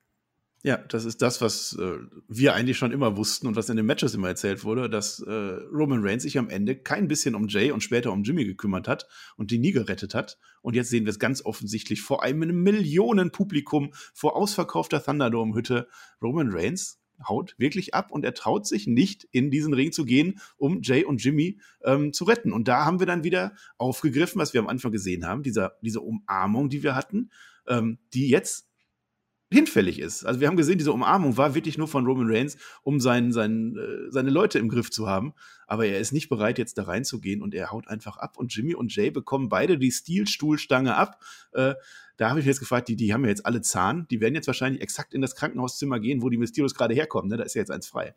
Speaker 1: Ja, das ist das, was äh, wir eigentlich schon immer wussten und was in den Matches immer erzählt wurde, dass äh, Roman Reigns sich am Ende kein bisschen um Jay und später um Jimmy gekümmert hat und die nie gerettet hat. Und jetzt sehen wir es ganz offensichtlich vor einem Millionenpublikum vor ausverkaufter Thunderdome-Hütte. Roman Reigns haut wirklich ab und er traut sich nicht, in diesen Ring zu gehen, um Jay und Jimmy ähm, zu retten. Und da haben wir dann wieder aufgegriffen, was wir am Anfang gesehen haben, dieser, diese Umarmung, die wir hatten, ähm, die jetzt hinfällig ist. Also wir haben gesehen, diese Umarmung war wirklich nur von Roman Reigns, um sein, sein, äh, seine Leute im Griff zu haben. Aber er ist nicht bereit, jetzt da reinzugehen und er haut einfach ab. Und Jimmy und Jay bekommen beide die Stilstuhlstange ab. Äh, da habe ich mich jetzt gefragt, die, die haben ja jetzt alle Zahn. Die werden jetzt wahrscheinlich exakt in das Krankenhauszimmer gehen, wo die Mysterios gerade herkommen. Ne? Da ist ja jetzt eins frei.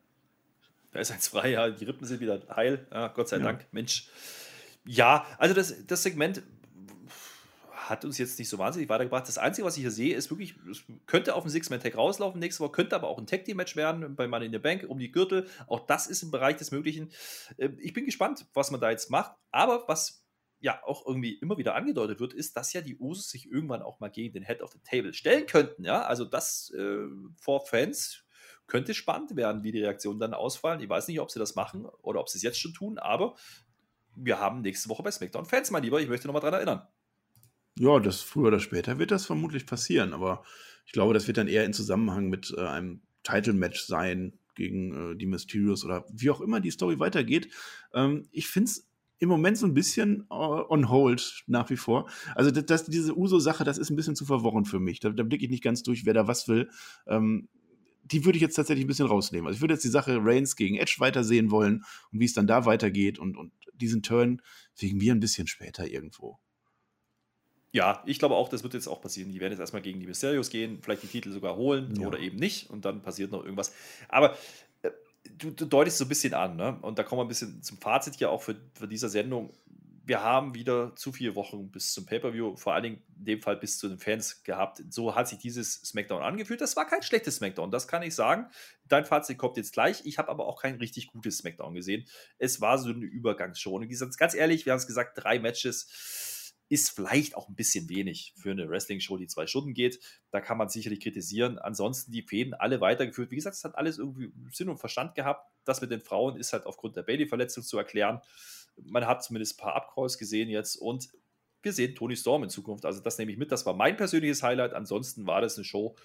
Speaker 2: Da ist eins frei, ja. Die Rippen sind wieder heil. Ja, Gott sei ja. Dank. Mensch. Ja, also das, das Segment hat uns jetzt nicht so wahnsinnig weitergebracht. Das Einzige, was ich hier sehe, ist wirklich, es könnte auf ein Six-Man-Tag rauslaufen nächste Woche, könnte aber auch ein Tag-Team-Match werden bei Money in the Bank um die Gürtel. Auch das ist im Bereich des Möglichen. Ähm, ich bin gespannt, was man da jetzt macht. Aber was ja auch irgendwie immer wieder angedeutet wird, ist, dass ja die Usos sich irgendwann auch mal gegen den Head of the Table stellen könnten. Ja, also das äh, vor Fans könnte spannend werden, wie die Reaktionen dann ausfallen. Ich weiß nicht, ob sie das machen oder ob sie es jetzt schon tun, aber wir haben nächste Woche bei SmackDown Fans, mein Lieber. Ich möchte nochmal daran erinnern.
Speaker 1: Ja, das früher oder später wird das vermutlich passieren, aber ich glaube, das wird dann eher in Zusammenhang mit äh, einem Title-Match sein gegen äh, die Mysterios oder wie auch immer die Story weitergeht. Ähm, ich finde es im Moment so ein bisschen uh, on hold nach wie vor. Also das, das diese Uso-Sache, das ist ein bisschen zu verworren für mich. Da, da blicke ich nicht ganz durch, wer da was will. Ähm, die würde ich jetzt tatsächlich ein bisschen rausnehmen. Also ich würde jetzt die Sache Reigns gegen Edge weitersehen wollen und wie es dann da weitergeht und, und diesen Turn wegen mir ein bisschen später irgendwo.
Speaker 2: Ja, ich glaube auch, das wird jetzt auch passieren. Die werden jetzt erstmal gegen die Mysterios gehen, vielleicht die Titel sogar holen ja. oder eben nicht und dann passiert noch irgendwas. Aber äh, du, du, deutest so ein bisschen an, ne? Und da kommen wir ein bisschen zum Fazit hier auch für, für diese Sendung. Wir haben wieder zu viele Wochen bis zum Pay-Per-View, vor allen Dingen in dem Fall bis zu den Fans gehabt. So hat sich dieses SmackDown angefühlt. Das war kein schlechtes SmackDown, das kann ich sagen. Dein Fazit kommt jetzt gleich. Ich habe aber auch kein richtig gutes SmackDown gesehen. Es war so eine Übergangsshow. Und ganz ehrlich, wir haben es gesagt, drei Matches ist vielleicht auch ein bisschen wenig für eine Wrestling-Show, die zwei Stunden geht. Da kann man sicherlich kritisieren. Ansonsten die Fäden alle weitergeführt. Wie gesagt, es hat alles irgendwie Sinn und Verstand gehabt. Das mit den Frauen ist halt aufgrund der Bailey-Verletzung zu erklären. Man hat zumindest ein paar Upcalls gesehen jetzt und wir sehen Tony Storm in Zukunft. Also das nehme ich mit. Das war mein persönliches Highlight. Ansonsten war das eine Show.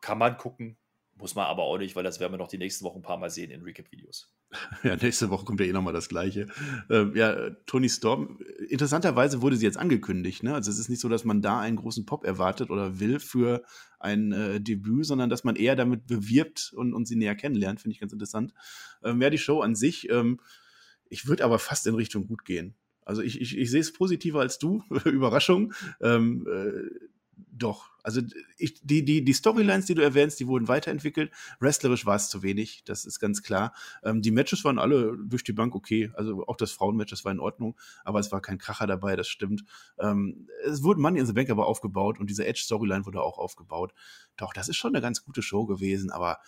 Speaker 2: Kann man gucken, muss man aber auch nicht, weil das werden wir noch die nächsten Wochen ein paar Mal sehen in Recap-Videos.
Speaker 1: Ja, nächste Woche kommt ja eh nochmal das Gleiche. Ähm, ja, Tony Storm, interessanterweise wurde sie jetzt angekündigt. Ne? Also es ist nicht so, dass man da einen großen Pop erwartet oder will für ein äh, Debüt, sondern dass man eher damit bewirbt und, und sie näher kennenlernt. Finde ich ganz interessant. Ähm, ja, die Show an sich, ähm, ich würde aber fast in Richtung gut gehen. Also ich, ich, ich sehe es positiver als du. Überraschung. Ähm, äh, doch. Also ich, die, die, die Storylines, die du erwähnst, die wurden weiterentwickelt. Wrestlerisch war es zu wenig, das ist ganz klar. Ähm, die Matches waren alle durch die Bank okay. Also auch das Frauenmatch, das war in Ordnung, aber es war kein Kracher dabei, das stimmt. Ähm, es wurde Money in the Bank aber aufgebaut und diese Edge-Storyline wurde auch aufgebaut. Doch, das ist schon eine ganz gute Show gewesen, aber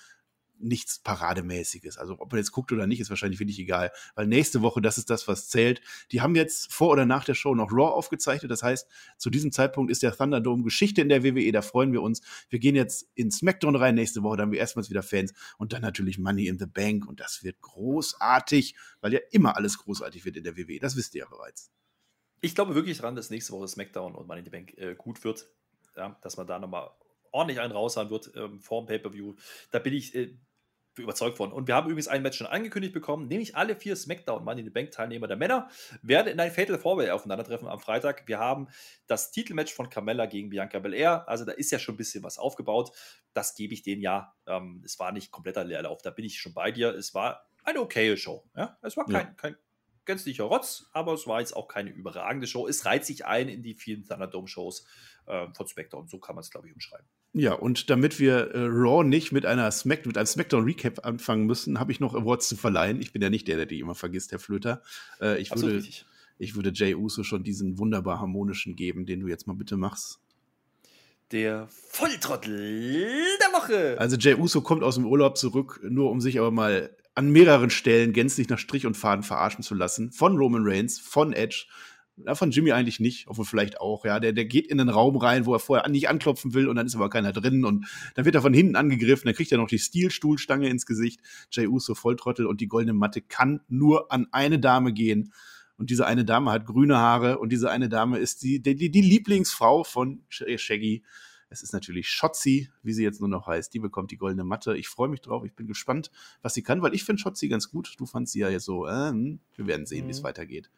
Speaker 1: nichts Parademäßiges. Also ob man jetzt guckt oder nicht, ist wahrscheinlich wirklich egal, weil nächste Woche, das ist das, was zählt. Die haben jetzt vor oder nach der Show noch Raw aufgezeichnet. Das heißt, zu diesem Zeitpunkt ist der Thunderdome Geschichte in der WWE. Da freuen wir uns. Wir gehen jetzt in SmackDown rein nächste Woche. Da haben wir erstmals wieder Fans und dann natürlich Money in the Bank. Und das wird großartig, weil ja immer alles großartig wird in der WWE. Das wisst ihr ja bereits.
Speaker 2: Ich glaube wirklich daran, dass nächste Woche SmackDown und Money in the Bank äh, gut wird. Ja, dass man da nochmal ordentlich einen raushauen wird ähm, vor dem Pay-Per-View. Da bin ich äh, überzeugt von. Und wir haben übrigens ein Match schon angekündigt bekommen, nämlich alle vier SmackDown Money in the Bank Teilnehmer der Männer werden in ein Fatal Four aufeinandertreffen am Freitag. Wir haben das Titelmatch von Carmella gegen Bianca Belair. Also da ist ja schon ein bisschen was aufgebaut. Das gebe ich denen ja. Ähm, es war nicht kompletter Leerlauf. Da bin ich schon bei dir. Es war eine okaye Show. Ja? Es war kein, ja. kein gänzlicher Rotz, aber es war jetzt auch keine überragende Show. Es reiht sich ein in die vielen Thunderdome-Shows äh, von SmackDown. So kann man es, glaube ich, umschreiben.
Speaker 1: Ja, und damit wir äh, Raw nicht mit einer Smack mit einem Smackdown Recap anfangen müssen, habe ich noch Awards zu verleihen. Ich bin ja nicht der, der die immer vergisst, Herr Flöter. Äh, ich Absolut würde, richtig. ich würde Jay Uso schon diesen wunderbar harmonischen geben, den du jetzt mal bitte machst.
Speaker 2: Der Volltrottel der Woche.
Speaker 1: Also Jay Uso kommt aus dem Urlaub zurück, nur um sich aber mal an mehreren Stellen gänzlich nach Strich und Faden verarschen zu lassen. Von Roman Reigns, von Edge Ja, von Jimmy eigentlich nicht, obwohl vielleicht auch, ja. Der, der geht in den Raum rein, wo er vorher nicht anklopfen will und dann ist aber keiner drin und dann wird er von hinten angegriffen, dann kriegt er noch die Stilstuhlstange ins Gesicht. Jay Uso Volltrottel und die goldene Matte kann nur an eine Dame gehen. Und diese eine Dame hat grüne Haare und diese eine Dame ist die, die, die Lieblingsfrau von Shaggy. Es ist natürlich Shotzi, wie sie jetzt nur noch heißt. Die bekommt die goldene Matte. Ich freue mich drauf. Ich bin gespannt, was sie kann, weil ich finde Shotzi ganz gut. Du fandst sie ja jetzt so, äh, wir werden sehen, mhm. wie es weitergeht.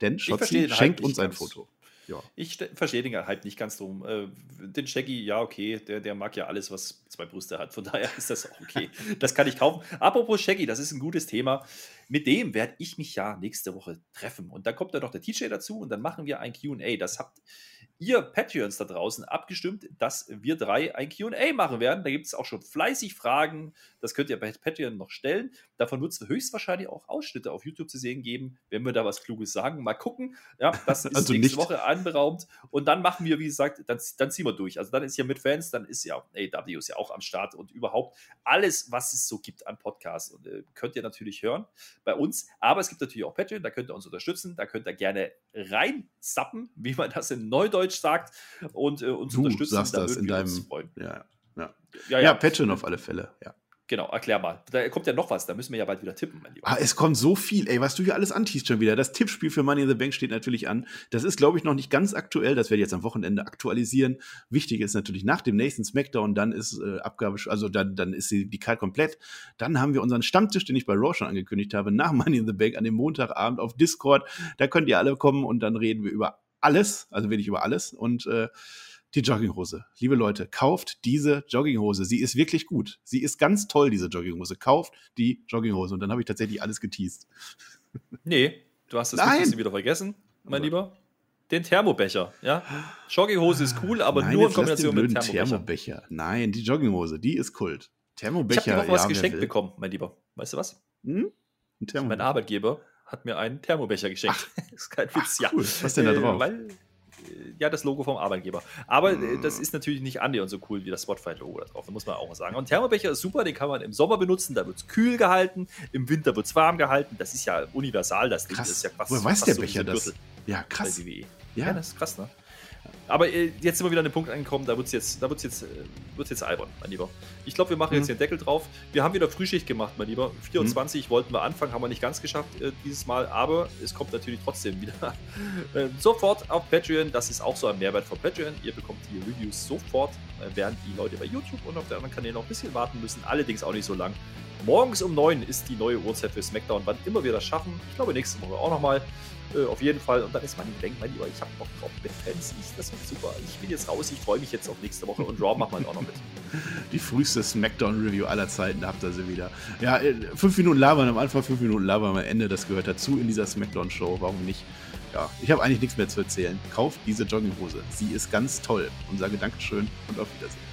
Speaker 1: Denn Shotzi schenkt uns ein Foto.
Speaker 2: Ja. Ich verstehe den halt nicht ganz drum. Äh, den Shaggy, ja, okay, der, der mag ja alles, was zwei Brüste hat. Von daher ist das auch okay. das kann ich kaufen. Apropos Shaggy, das ist ein gutes Thema. Mit dem werde ich mich ja nächste Woche treffen. Und dann kommt da noch der TJ dazu und dann machen wir ein QA. Das habt ihr Patreons da draußen abgestimmt, dass wir drei ein QA machen werden. Da gibt es auch schon fleißig Fragen. Das könnt ihr bei Patreon noch stellen. Davon wird es höchstwahrscheinlich auch Ausschnitte auf YouTube zu sehen geben, wenn wir da was Kluges sagen. Mal gucken. Ja, das ist also nächste nicht. Woche anberaumt. Und dann machen wir, wie gesagt, dann, dann ziehen wir durch. Also dann ist ja mit Fans, dann ist ja AW ist ja auch am Start und überhaupt alles, was es so gibt an Podcasts. Und äh, könnt ihr natürlich hören bei uns. Aber es gibt natürlich auch Patreon, da könnt ihr uns unterstützen. Da könnt ihr gerne reinzappen, wie man das in Neudeutsch sagt, und äh, uns
Speaker 1: du
Speaker 2: unterstützen.
Speaker 1: Sagst da das in deinem, ja, ja. Ja, ja, Patreon auf alle Fälle, ja.
Speaker 2: Genau, erklär mal. Da kommt ja noch was, da müssen wir ja bald wieder tippen,
Speaker 1: mein Lieber. Ah, es kommt so viel, ey, was du hier alles antiest schon wieder. Das Tippspiel für Money in the Bank steht natürlich an. Das ist, glaube ich, noch nicht ganz aktuell. Das werde ich jetzt am Wochenende aktualisieren. Wichtig ist natürlich nach dem nächsten Smackdown, dann ist äh, Abgabe, also dann, dann ist die, die Card komplett. Dann haben wir unseren Stammtisch, den ich bei Raw schon angekündigt habe, nach Money in the Bank an dem Montagabend auf Discord. Da könnt ihr alle kommen und dann reden wir über alles, also wirklich über alles. Und äh, die Jogginghose. Liebe Leute, kauft diese Jogginghose. Sie ist wirklich gut. Sie ist ganz toll, diese Jogginghose. Kauft die Jogginghose. Und dann habe ich tatsächlich alles geteased.
Speaker 2: Nee, du hast das wieder vergessen, mein Lieber. Den Thermobecher, ja. Jogginghose ist cool, aber Nein, nur in Kombination mit Thermobecher.
Speaker 1: Thermobecher. Nein, die Jogginghose, die ist Kult. Thermobecher. Ich
Speaker 2: habe auch was ja, geschenkt bekommen, mein Lieber. Weißt du was? Hm? Mein Arbeitgeber hat mir einen Thermobecher geschenkt. Ach, das ist kein Witz,
Speaker 1: Ach, cool. ja. Was denn da drauf? Äh, weil
Speaker 2: ja, das Logo vom Arbeitgeber. Aber äh, das ist natürlich nicht annähernd so cool wie das Spotify-Logo da drauf, muss man auch mal sagen. Und Thermobecher ist super, den kann man im Sommer benutzen, da wird es kühl gehalten, im Winter wird es warm gehalten. Das ist ja universal, das
Speaker 1: Ding. Krass.
Speaker 2: Das ist ja
Speaker 1: krass. Woher weiß der Becher das? Ja, krass.
Speaker 2: Ja. ja, das ist krass, ne? Aber äh, jetzt sind wir wieder an den Punkt angekommen, da wird es jetzt, jetzt, äh, jetzt albern, mein Lieber. Ich glaube, wir machen mhm. jetzt den Deckel drauf. Wir haben wieder Frühschicht gemacht, mein Lieber. 24 mhm. wollten wir anfangen, haben wir nicht ganz geschafft äh, dieses Mal, aber es kommt natürlich trotzdem wieder äh, sofort auf Patreon. Das ist auch so ein Mehrwert von Patreon. Ihr bekommt die Reviews sofort, äh, während die Leute bei YouTube und auf der anderen Kanäle noch ein bisschen warten müssen. Allerdings auch nicht so lang. Morgens um 9 ist die neue Uhrzeit für SmackDown, wann immer wir das schaffen. Ich glaube, nächste Woche auch nochmal. Äh, auf jeden Fall. Und dann ist man denkt, mein Lieber, ich habe noch drauf mit Fans. Das wird super. Ich bin jetzt raus. Ich freue mich jetzt auf nächste Woche. Und Raw macht man auch noch mit.
Speaker 1: Die früheste Smackdown-Review aller Zeiten, da habt ihr sie wieder. Ja, äh, fünf Minuten labern am Anfang, fünf Minuten labern am Ende. Das gehört dazu in dieser Smackdown-Show. Warum nicht? Ja, ich habe eigentlich nichts mehr zu erzählen. Kauft diese Jogginghose. Sie ist ganz toll. Und sage Dankeschön und auf Wiedersehen.